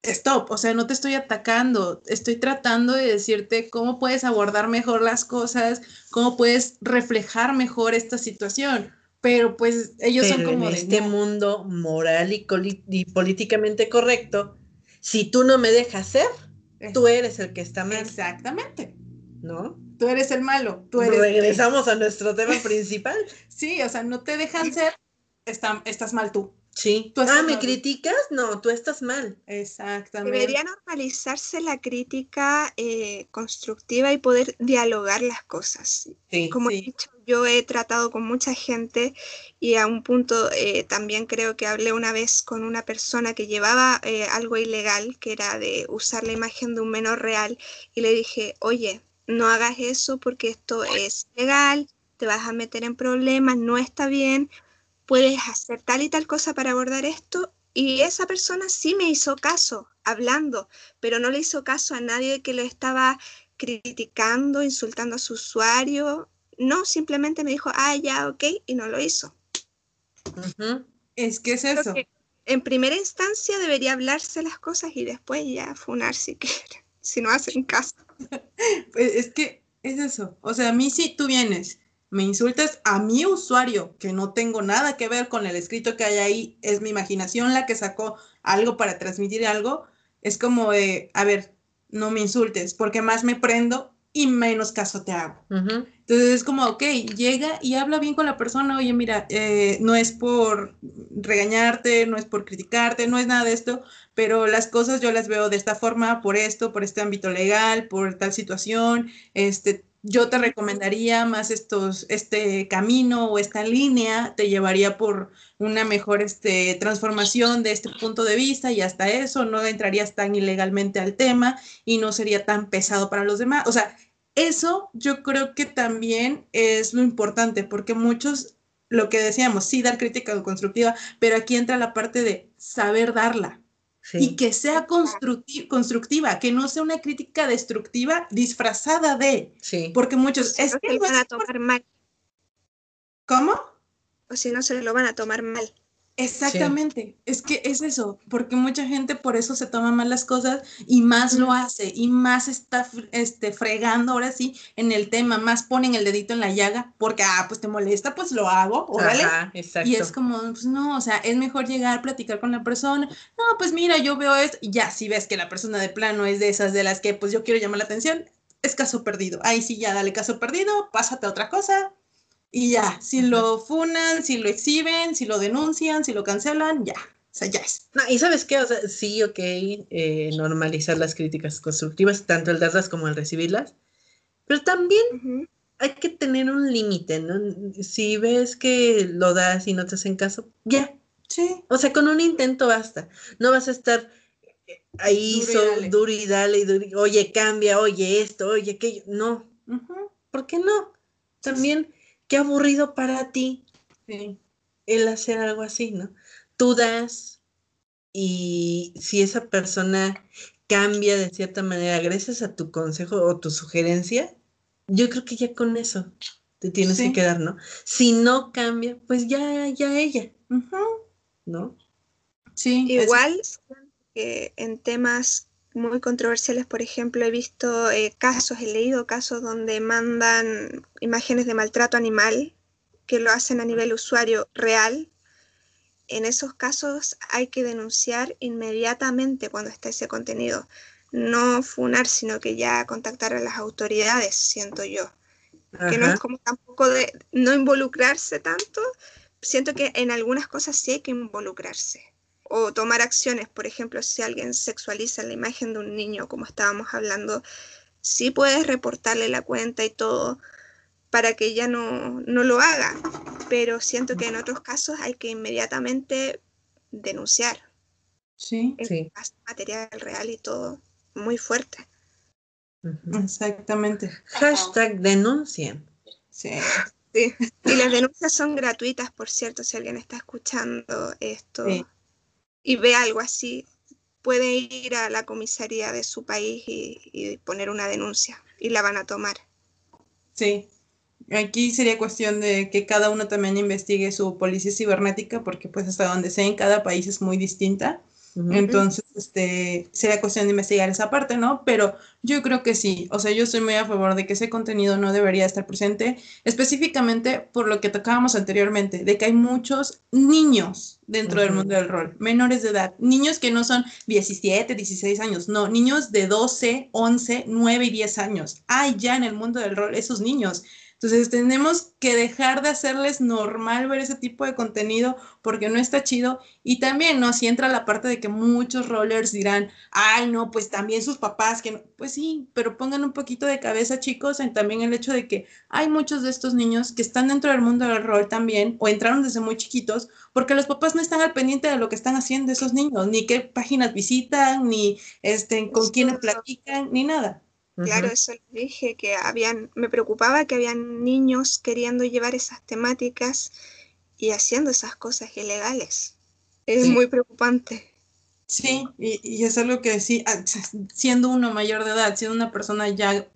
stop, o sea, no te estoy atacando, estoy tratando de decirte cómo puedes abordar mejor las cosas, cómo puedes reflejar mejor esta situación, pero pues ellos Pero son como en de, este "No". mundo moral y, y políticamente correcto, si tú no me dejas ser, tú eres el que está mal, Exactamente, ¿no? Tú eres el malo, tú eres... Regresamos a nuestro tema principal. Sí, o sea, no te dejan ser, está- estás mal tú. Sí. Tú Ah, ¿me mal. criticas? No, tú estás mal. Exactamente. Debería normalizarse la crítica eh, constructiva y poder dialogar las cosas. Sí. Como Sí. he dicho, yo he tratado con mucha gente y a un punto eh, también creo que hablé una vez con una persona que llevaba eh, algo ilegal, que era de usar la imagen de un menor real, y le dije, oye, no hagas eso porque esto es legal, te vas a meter en problemas, no está bien, puedes hacer tal y tal cosa para abordar esto. Y esa persona sí me hizo caso, hablando, pero no le hizo caso a nadie que lo estaba criticando, insultando a su usuario. No, simplemente me dijo, ah, ya, ok, y no lo hizo. Es que es eso. que en primera instancia debería hablarse las cosas y después ya funar si quieren, si no hacen caso. Pues, es que es eso. O sea, a mí si tú vienes, me insultas a mi usuario, que no tengo nada que ver con el escrito que hay ahí, es mi imaginación la que sacó algo para transmitir algo, es como de, a ver, no me insultes, porque más me prendo y menos caso te hago. Ujú. Entonces es como, ok, llega y habla bien con la persona, oye, mira, eh, no es por regañarte, no es por criticarte, no es nada de esto, pero las cosas yo las veo de esta forma, por esto, por este ámbito legal, por tal situación, este, yo te recomendaría más estos, este camino o esta línea, te llevaría por una mejor este, transformación de este punto de vista y hasta eso no entrarías tan ilegalmente al tema y no sería tan pesado para los demás. O sea, eso yo creo que también es lo importante, porque muchos, lo que decíamos, sí dar crítica constructiva, pero aquí entra la parte de saber darla. Y que sea constructiva, que no sea una crítica destructiva disfrazada de. Sí. Porque muchos. Es que van a tomar mal. ¿Cómo? O si no, se lo van a tomar mal. Exactamente, es que es eso, porque mucha gente por eso se toma mal las cosas y más lo hace y más está este, fregando ahora sí en el tema, más ponen el dedito en la llaga porque, ah, pues te molesta, pues lo hago, órale. Y es como, pues no, o sea, es mejor llegar, platicar con la persona, no, pues mira, yo veo esto, y ya, si ves que la persona de plano es de esas de las que, pues yo quiero llamar la atención, es caso perdido, ahí sí ya, dale caso perdido, pásate a otra cosa, y ya, si lo funan, si lo exhiben, si lo denuncian, si lo cancelan, ya. O sea, ya es. No, y sabes qué, o sea, sí, ok, eh, normalizar las críticas constructivas, tanto el darlas como el recibirlas, pero también hay que tener un límite, ¿no? Si ves que lo das y no te hacen caso, ya. Sí. O sea, con un intento basta. No vas a estar ahí duro y dale, y dale, oye, cambia, oye esto, oye aquello. No. ¿Por qué no? También qué aburrido para ti el hacer algo así, ¿no? Tú das y si esa persona cambia de cierta manera gracias a tu consejo o tu sugerencia, yo creo que ya con eso te tienes que quedar, ¿no? Si no cambia, pues ya, ya ella, ¿no? Sí. Igual que en temas muy controversiales, por ejemplo, he visto eh, casos, he leído casos donde mandan imágenes de maltrato animal que lo hacen a nivel usuario real. En esos casos hay que denunciar inmediatamente cuando está ese contenido. No funar, sino que ya contactar a las autoridades, siento yo. Que no es como tampoco de no involucrarse tanto. Siento que en algunas cosas sí hay que involucrarse o tomar acciones, por ejemplo, si alguien sexualiza la imagen de un niño, como estábamos hablando, sí puedes reportarle la cuenta y todo para que ella no, lo haga, pero siento que en otros casos hay que inmediatamente denunciar. Sí, sí. Material real y todo, muy fuerte. Exactamente. Hashtag denuncien. Sí. sí. Y las denuncias son gratuitas, por cierto, si alguien está escuchando esto y ve algo así, puede ir a la comisaría de su país y, poner una denuncia y la van a tomar. Sí, aquí sería cuestión de que cada uno también investigue su policía cibernética, porque pues hasta donde sea en cada país es muy distinta. Entonces, este, sería cuestión de investigar esa parte, ¿no? Pero yo creo que sí, o sea, yo estoy muy a favor de que ese contenido no debería estar presente, específicamente por lo que tocábamos anteriormente, de que hay muchos niños dentro del mundo del rol, menores de edad, niños que no son 17, 16 años, no, niños de 12, 11, 9 y 10 años. Hay ya en el mundo del rol esos niños entonces tenemos que dejar de hacerles normal ver ese tipo de contenido porque no está chido. Y también, ¿no? Si entra la parte de que muchos rollers dirán, ay, no, pues también sus papás, que no. Pues sí, pero pongan un poquito de cabeza, chicos, en también el hecho de que hay muchos de estos niños que están dentro del mundo del rol también o entraron desde muy chiquitos porque los papás no están al pendiente de lo que están haciendo esos niños, ni qué páginas visitan, ni este, con quiénes platican, ni nada. Claro, eso dije, que habían, me preocupaba que habían niños queriendo llevar esas temáticas y haciendo esas cosas ilegales. Es muy preocupante. Sí, y, es algo que sí, ah, siendo uno mayor de edad, siendo una persona ya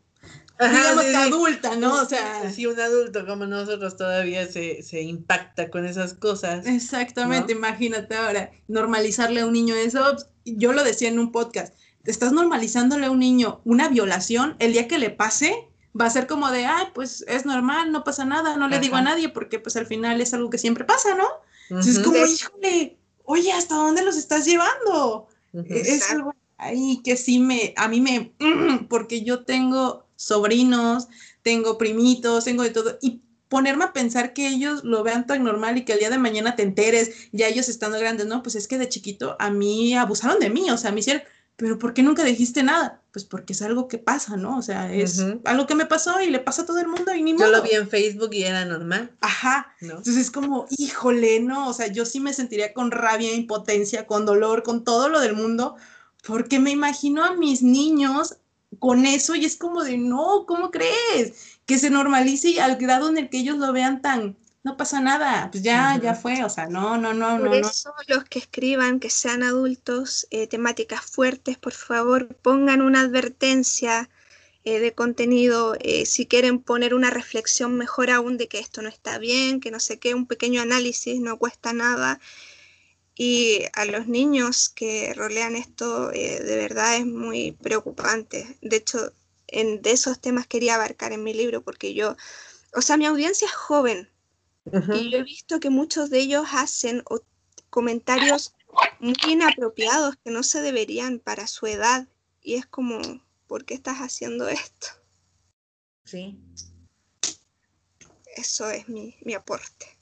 digamos adulta, ¿no? O sea, si un adulto como nosotros todavía se, se impacta con esas cosas. Exactamente, imagínate ahora, normalizarle a un niño eso, yo lo decía en un podcast, estás normalizándole a un niño una violación, el día que le pase, va a ser como de, ay, pues es normal, no pasa nada, no le digo a nadie, porque pues al final es algo que siempre pasa, ¿no? Entonces es como, híjole, oye, ¿hasta dónde los estás llevando? Es algo ahí que sí me, a mí me, porque yo tengo sobrinos, tengo primitos, tengo de todo, y ponerme a pensar que ellos lo vean tan normal y que el día de mañana te enteres, ya ellos estando grandes, no, pues es que de chiquito a mí abusaron de mí, o sea, me hicieron, pero ¿por qué nunca dijiste nada? Pues porque es algo que pasa, ¿no? O sea, es algo que me pasó y le pasa a todo el mundo y ni Yo modo. lo vi en Facebook y era normal, Ajá. ¿no? Entonces es como, híjole, no, o sea, yo sí me sentiría con rabia, impotencia, con dolor, con todo lo del mundo, porque me imagino a mis niños con eso y es como de, no, ¿cómo crees? Que se normalice y al grado en el que ellos lo vean tan, no pasa nada, pues ya, ya fue, o sea, no, no, no, Por no, no. eso los que escriban, que sean adultos, eh, temáticas fuertes, por favor, pongan una advertencia eh, de contenido. eh, si quieren poner una reflexión mejor aún de que esto no está bien, que no sé qué, un pequeño análisis no cuesta nada. Y a los niños que rolean esto, eh, de verdad es muy preocupante. De hecho, en, de esos temas quería abarcar en mi libro, porque yo, o sea, mi audiencia es joven, Y yo he visto que muchos de ellos hacen comentarios muy inapropiados que no se deberían para su edad. Y es como, ¿por qué estás haciendo esto? Sí. Eso es mi, mi aporte.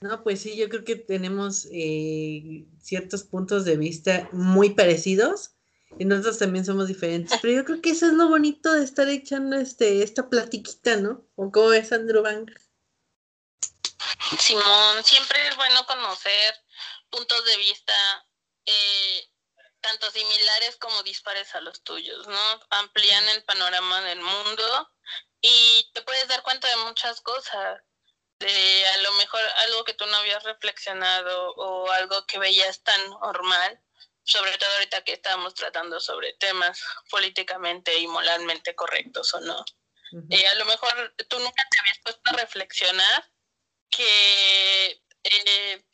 No, pues sí, yo creo que tenemos eh, ciertos puntos de vista muy parecidos y nosotros también somos diferentes, pero yo creo que eso es lo bonito de estar echando este, esta platiquita, ¿no? ¿O cómo ves, Andrew Bang? Simón, siempre es bueno conocer puntos de vista eh, tanto similares como dispares a los tuyos, ¿no? Amplían el panorama del mundo y te puedes dar cuenta de muchas cosas, de a lo mejor algo que tú no habías reflexionado o algo que veías tan normal, sobre todo ahorita que estamos tratando sobre temas políticamente y moralmente correctos o no. Eh, a lo mejor tú nunca te habías puesto a reflexionar que eh,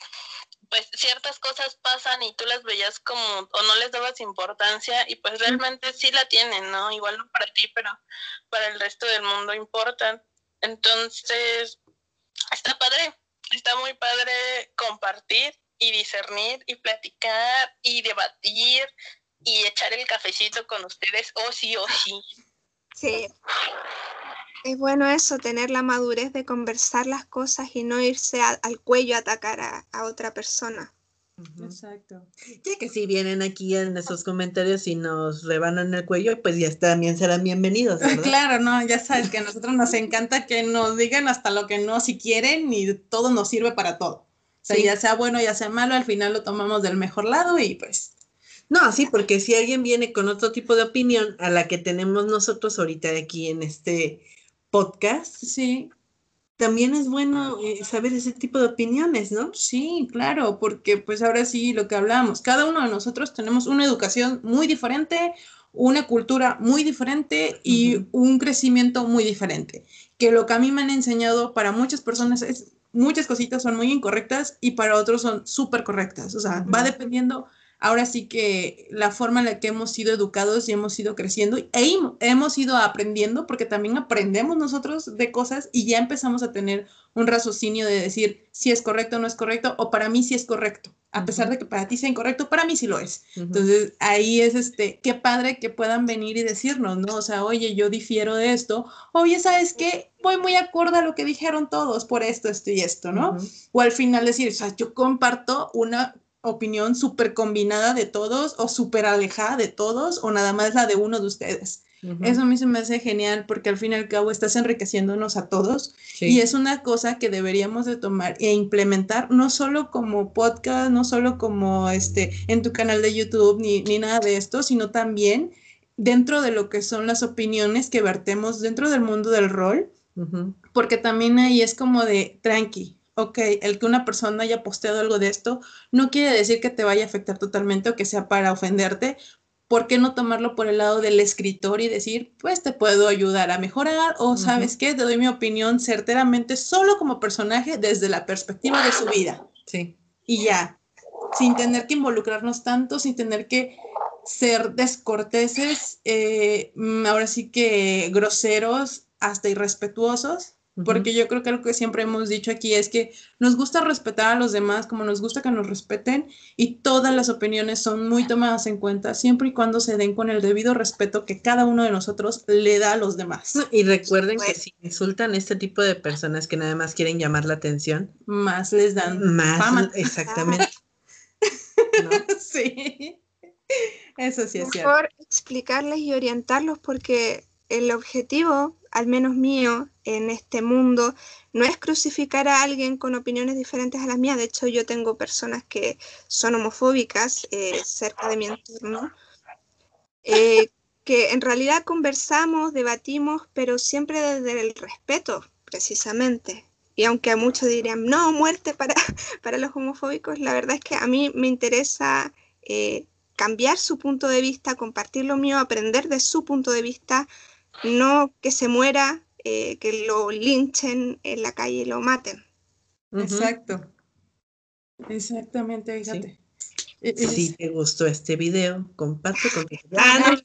pues ciertas cosas pasan y tú las veías como o no les dabas importancia y pues realmente sí la tienen, ¿no? Igual no para ti, pero para el resto del mundo importan. Entonces, está padre, está muy padre compartir y discernir y platicar y debatir y echar el cafecito con ustedes, o sí, o sí. Sí. Es bueno eso, tener la madurez de conversar las cosas y no irse a- al cuello a atacar a, a otra persona. Exacto. Ya que si vienen aquí en esos comentarios y nos rebanan el cuello, pues ya también serán bienvenidos, ¿verdad? Claro, no, ya sabes que a nosotros nos encanta que nos digan hasta lo que no si quieren y todo nos sirve para todo. O sea, Sí. ya sea bueno, ya sea malo, al final lo tomamos del mejor lado y pues No, sí, porque si alguien viene con otro tipo de opinión a la que tenemos nosotros ahorita aquí en este podcast, sí, también es bueno eh, saber ese tipo de opiniones, ¿no? sí, claro, porque pues ahora sí lo que hablamos, cada uno de nosotros tenemos una educación muy diferente, una cultura muy diferente y un crecimiento muy diferente. Que lo que a mí me han enseñado para muchas personas es, muchas cositas son muy incorrectas y para otros son súper correctas. O sea, va dependiendo ahora sí que la forma en la que hemos sido educados y hemos ido creciendo e hemos ido aprendiendo, porque también aprendemos nosotros de cosas y ya empezamos a tener un raciocinio de decir si es correcto o no es correcto, o para mí sí es correcto, a pesar de que para ti sea incorrecto, para mí sí lo es. Entonces ahí es este, qué padre que puedan venir y decirnos, ¿no? O sea, oye, yo difiero de esto, oye, ¿sabes qué? Voy muy acorde a lo que dijeron todos por esto, esto y esto, ¿no? O al final decir, o sea, yo comparto una opinión súper combinada de todos o súper alejada de todos o nada más la de uno de ustedes. Eso a mí se me hace genial porque al fin y al cabo estás enriqueciéndonos a todos Sí. y es una cosa que deberíamos de tomar e implementar no solo como podcast, no solo como este en tu canal de YouTube ni, ni nada de esto, sino también dentro de lo que son las opiniones que vertemos dentro del mundo del rol, porque también ahí es como de tranqui. Ok, el que una persona haya posteado algo de esto no quiere decir que te vaya a afectar totalmente o que sea para ofenderte. ¿Por qué no tomarlo por el lado del escritor y decir, pues te puedo ayudar a mejorar o sabes qué, te doy mi opinión certeramente solo como personaje desde la perspectiva de su vida Sí. y ya, sin tener que involucrarnos tanto, sin tener que ser descorteses, eh, mm, ahora sí que groseros, hasta irrespetuosos, Porque yo creo que lo que siempre hemos dicho aquí es que nos gusta respetar a los demás como nos gusta que nos respeten y todas las opiniones son muy tomadas en cuenta siempre y cuando se den con el debido respeto que cada uno de nosotros le da a los demás. Y recuerden que Bueno. si insultan a este tipo de personas que nada más quieren llamar la atención, Más les dan más fama. exactamente. ¿no? Sí. Eso sí es cierto. mejor explicarles y orientarlos porque el objetivo, al menos mío, en este mundo, no es crucificar a alguien con opiniones diferentes a las mías. De hecho, yo tengo personas que son homofóbicas eh, cerca de mi entorno, eh, que en realidad conversamos, debatimos, pero siempre desde el respeto, precisamente. Y aunque a muchos dirían, no, muerte para, para los homofóbicos, la verdad es que a mí me interesa eh, cambiar su punto de vista, compartir lo mío, aprender de su punto de vista, no que se muera, eh, que lo linchen en la calle y lo maten. Exacto. Exactamente, fíjate. E- Si te gustó este video, comparte con tus Ah,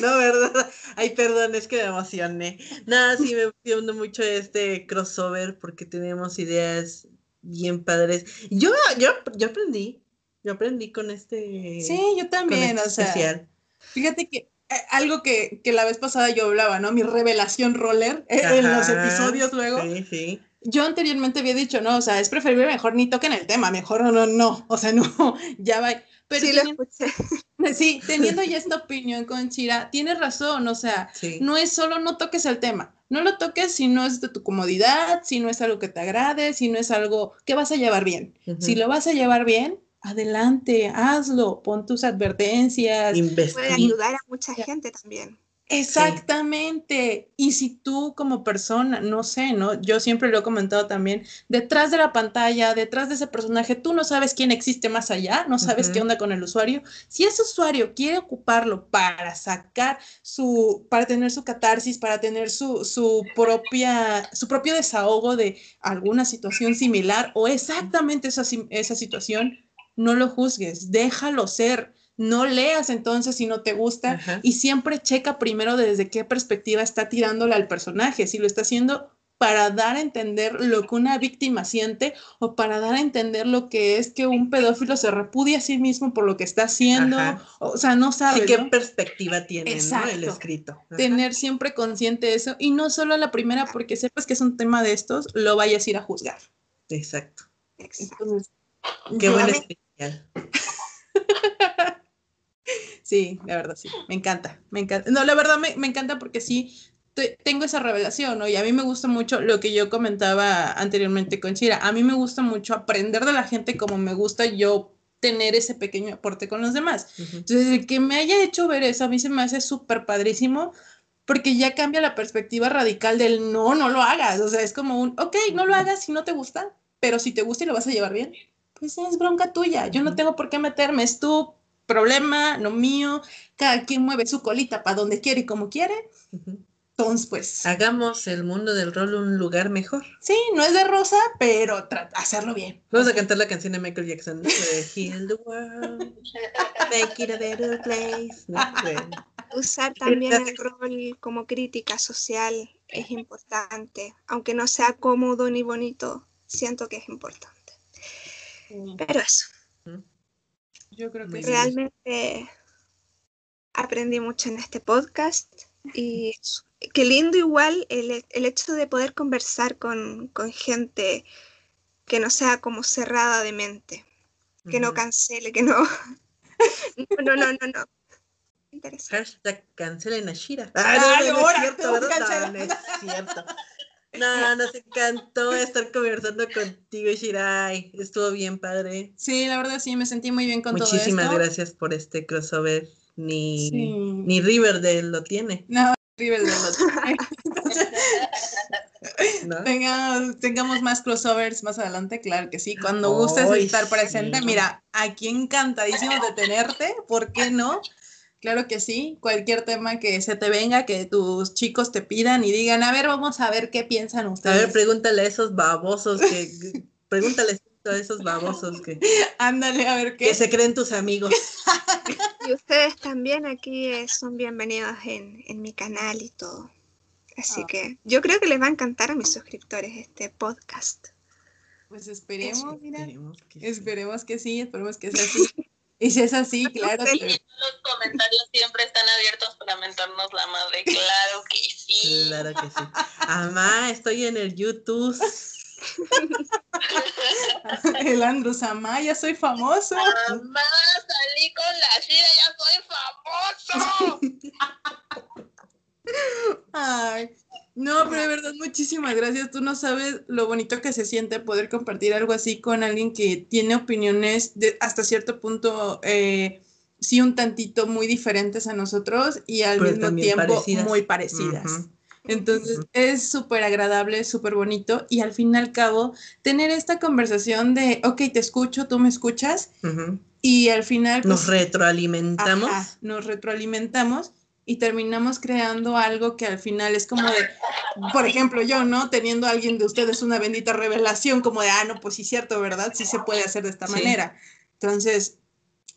no, ¿verdad? Ay, perdón, es que me emocioné. Nada, sí, me emocionó mucho este crossover porque tenemos ideas bien padres. Yo, yo, yo aprendí, yo aprendí con este, Sí, yo también, este o sea, especial. fíjate que algo que, que la vez pasada yo hablaba, ¿no? Mi revelación roller eh, en los episodios luego. Sí, sí. Yo anteriormente había dicho, no, o sea, es preferible mejor ni toquen el tema, mejor no, no, no, o sea, no, ya va. Pero Sí, teniendo, escuché. sí, teniendo ya esta opinión con Chira, tienes razón, o sea, sí. no es solo no toques el tema, no lo toques si no es de tu comodidad, si no es algo que te agrade, si no es algo que vas a llevar bien. Si lo vas a llevar bien, adelante, hazlo, pon tus advertencias. Puede Investiga. ayudar a mucha gente también. Exactamente. Y si tú como persona, no sé, ¿no? Yo siempre lo he comentado también, detrás de la pantalla, detrás de ese personaje, tú no sabes quién existe más allá, no sabes qué onda con el usuario. Si ese usuario quiere ocuparlo para sacar su, para tener su catarsis, para tener su, su propia, su propio desahogo de alguna situación similar o exactamente esa, esa situación, no lo juzgues, déjalo ser. No leas entonces si no te gusta Ajá. y siempre checa primero desde qué perspectiva está tirándole al personaje, si lo está haciendo para dar a entender lo que una víctima siente o para dar a entender lo que es que un pedófilo se repudia a sí mismo por lo que está haciendo, Ajá. o sea, no Sí, sabes, qué ¿no? perspectiva tiene, ¿no? El escrito. Ajá. tener siempre consciente eso y no solo a la primera porque sepas que es un tema de estos, lo vayas a ir a juzgar. Exacto. Exacto. Entonces, Qué yo- buen Sí, la verdad sí, me encanta, me encanta. No, la verdad me, me encanta porque sí, te- tengo esa revelación, ¿no? Y a mí me gusta mucho lo que yo comentaba anteriormente con Chira, a mí me gusta mucho aprender de la gente como me gusta yo tener ese pequeño aporte con los demás. Ujú. Entonces, el que me haya hecho ver eso, a mí se me hace súper padrísimo porque ya cambia la perspectiva radical del no, no lo hagas. O sea, es como un, ok, no lo hagas si no te gusta, pero si te gusta y lo vas a llevar bien, pues es bronca tuya. Yo no tengo por qué meterme, es tu problema, no mío. Cada quien mueve su colita para donde quiere y como quiere. Entonces, pues, Hagamos el mundo del rol un lugar mejor. sí, no es de rosa, pero hacerlo bien. Vamos a cantar la canción de Michael Jackson. Heal the world, make it a better place. ¿no? Bueno. Usar también el rol como crítica social es importante, aunque no sea cómodo ni bonito, siento que es importante. Pero eso, Yo creo que realmente aprendí mucho en este podcast y qué lindo igual el, el hecho de poder conversar con, con gente que no sea como cerrada de mente, que no cancele, que no... No, no, no, no. no. Interesante. Hashtag cancelen a Shira. Ay, no, no, no es cierto, ¿verdad? No, cancela. no es cierto. No, nos encantó estar conversando contigo, Shirai. Estuvo bien padre. Sí, la verdad sí, me sentí muy bien con Muchísimas todo esto. gracias por este crossover. Ni, Sí. ni Riverdale lo tiene. No, Riverdale no. Entonces, ¿no? tengamos, tengamos más crossovers más adelante, claro que sí. Cuando gustes estar presente, sí. mira, aquí encantadísimo de tenerte, ¿por qué no? Claro que sí, cualquier tema que se te venga, que tus chicos te pidan y digan, a ver, vamos a ver qué piensan A ustedes. ver, pregúntale a esos babosos que. pregúntale a esos babosos que, Ándale, a ver que qué. se creen tus amigos. Y ustedes también aquí eh, son bienvenidos en, en mi canal y todo. Así Ah. que yo creo que les va a encantar a mis suscriptores este podcast. Pues esperemos, mira, Esperemos que sí. esperemos que sí, esperemos que sea así. Y si es así, claro que Los comentarios siempre están abiertos para mentarnos la madre. Claro que sí. Claro que sí. Amá, estoy en el YouTube. El Andrew Samaya, soy famoso. Mamá, salí con la Shira, ya soy famoso. Ay, no, pero de verdad, muchísimas gracias. Tú no sabes lo bonito que se siente poder compartir algo así con alguien que tiene opiniones de, hasta cierto punto, eh, sí, un tantito muy diferentes a nosotros y al Pero mismo tiempo parecidas. muy parecidas. Entonces es súper agradable, súper bonito y al fin y al cabo tener esta conversación de, ok, te escucho, tú me escuchas y al final Nos pues, retroalimentamos. Ajá, nos retroalimentamos y terminamos creando algo que al final es como de, por ejemplo, yo, ¿no? Teniendo a alguien de ustedes una bendita revelación, como de, ah, no, pues sí, cierto, ¿verdad? Sí se puede hacer de esta Sí. manera. Entonces,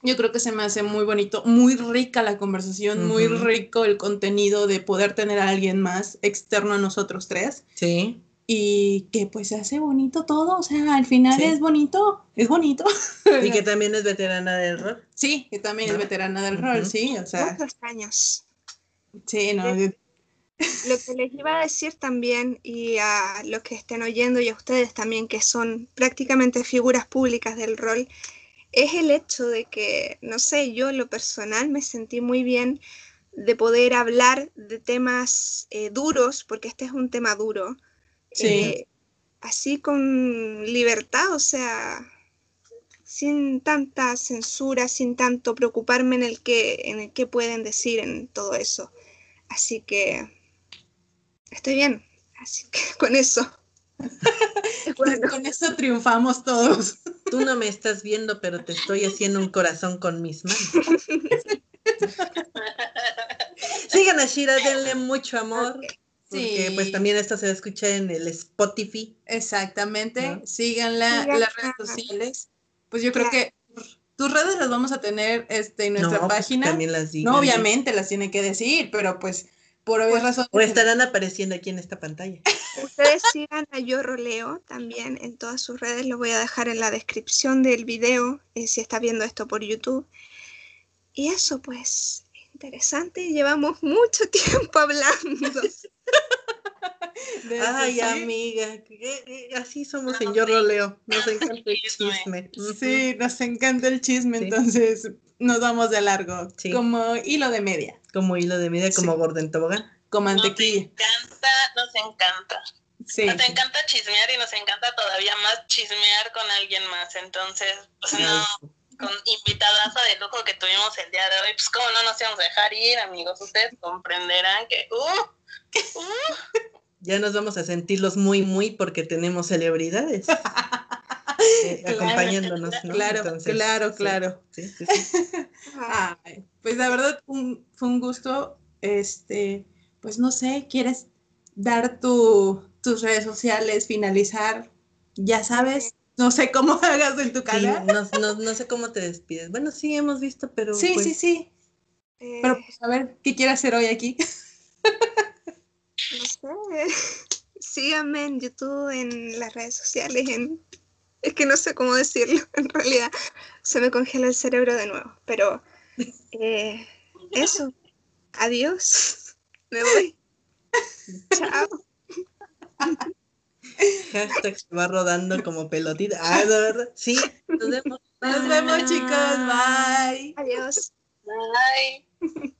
yo creo que se me hace muy bonito, muy rica la conversación, muy rico el contenido de poder tener a alguien más externo a nosotros tres Sí. y que pues se hace bonito todo, o sea, al final Sí. es bonito, es bonito. Y que también es veterana del rol. Sí, que también ¿No? es veterana del rol, sí, o sea, Muchos años. Sí, no, Sí. de- Lo que les iba a decir también, y a los que estén oyendo y a ustedes también, que son prácticamente figuras públicas del rol, es el hecho de que, no sé, yo en lo personal me sentí muy bien de poder hablar de temas eh, duros, porque este es un tema duro, Sí. eh, así con libertad, o sea, sin tanta censura, sin tanto preocuparme en el que, en el que pueden decir en todo eso. Así que estoy bien. Así que con eso. Bueno, Con eso triunfamos todos. Tú no me estás viendo, pero te estoy haciendo un corazón con mis manos. Sigan a Shira, denle mucho amor. Porque Sí. pues también esto se escucha en el Spotify. Exactamente. ¿No? Síganla en las redes sociales. Pues yo creo que tus redes las vamos a tener este, en nuestra No, pues, página. también las digan. no, obviamente las tiene que decir, pero pues por obvias razones. O estarán apareciendo aquí en esta pantalla. ustedes sigan a Yo Roleo también en todas sus redes. Lo voy a dejar en la descripción del video eh, si está viendo esto por YouTube. Y eso pues, interesante. Llevamos mucho tiempo hablando. Ay, sí. amiga, así somos en Yo. Roleo. Nos encanta el Chisme. Sí, nos encanta el chisme, Sí. entonces nos vamos de largo. Sí. Como hilo de media, Como hilo de media, como Sí. gordo en tobogán. como Nos mantequilla. encanta, nos encanta. Sí. Nos encanta chismear y nos encanta todavía más chismear con alguien más. Entonces, pues no, con invitadaza de lujo que tuvimos el día de hoy, pues cómo no nos íbamos a dejar ir, amigos. Ustedes comprenderán que, uh, Ya nos vamos a sentirlos muy, muy porque tenemos celebridades eh, Claro, acompañándonos, ¿no? Claro, Entonces, claro, sí, claro. sí, sí, sí. Ay, pues la verdad un- fue un gusto. Este, pues no sé, ¿quieres dar tu, tus redes sociales, finalizar? Ya sabes, no sé cómo hagas en tu Sí, canal. no, no- no sé cómo te despides. Bueno, sí, hemos visto, pero. Sí, pues, sí, sí. eh, Pero pues a ver, ¿qué quieres hacer hoy aquí? No sé. Síganme en YouTube, en las redes sociales, en... Es que no sé cómo decirlo, en realidad. Se me congela el cerebro de nuevo. Pero eh, eso. Adiós. Me voy. Chao. Hashtag se va rodando como pelotita. Ah, de verdad. Sí, nos vemos. Nos vemos, chicos. Bye. Adiós. bye.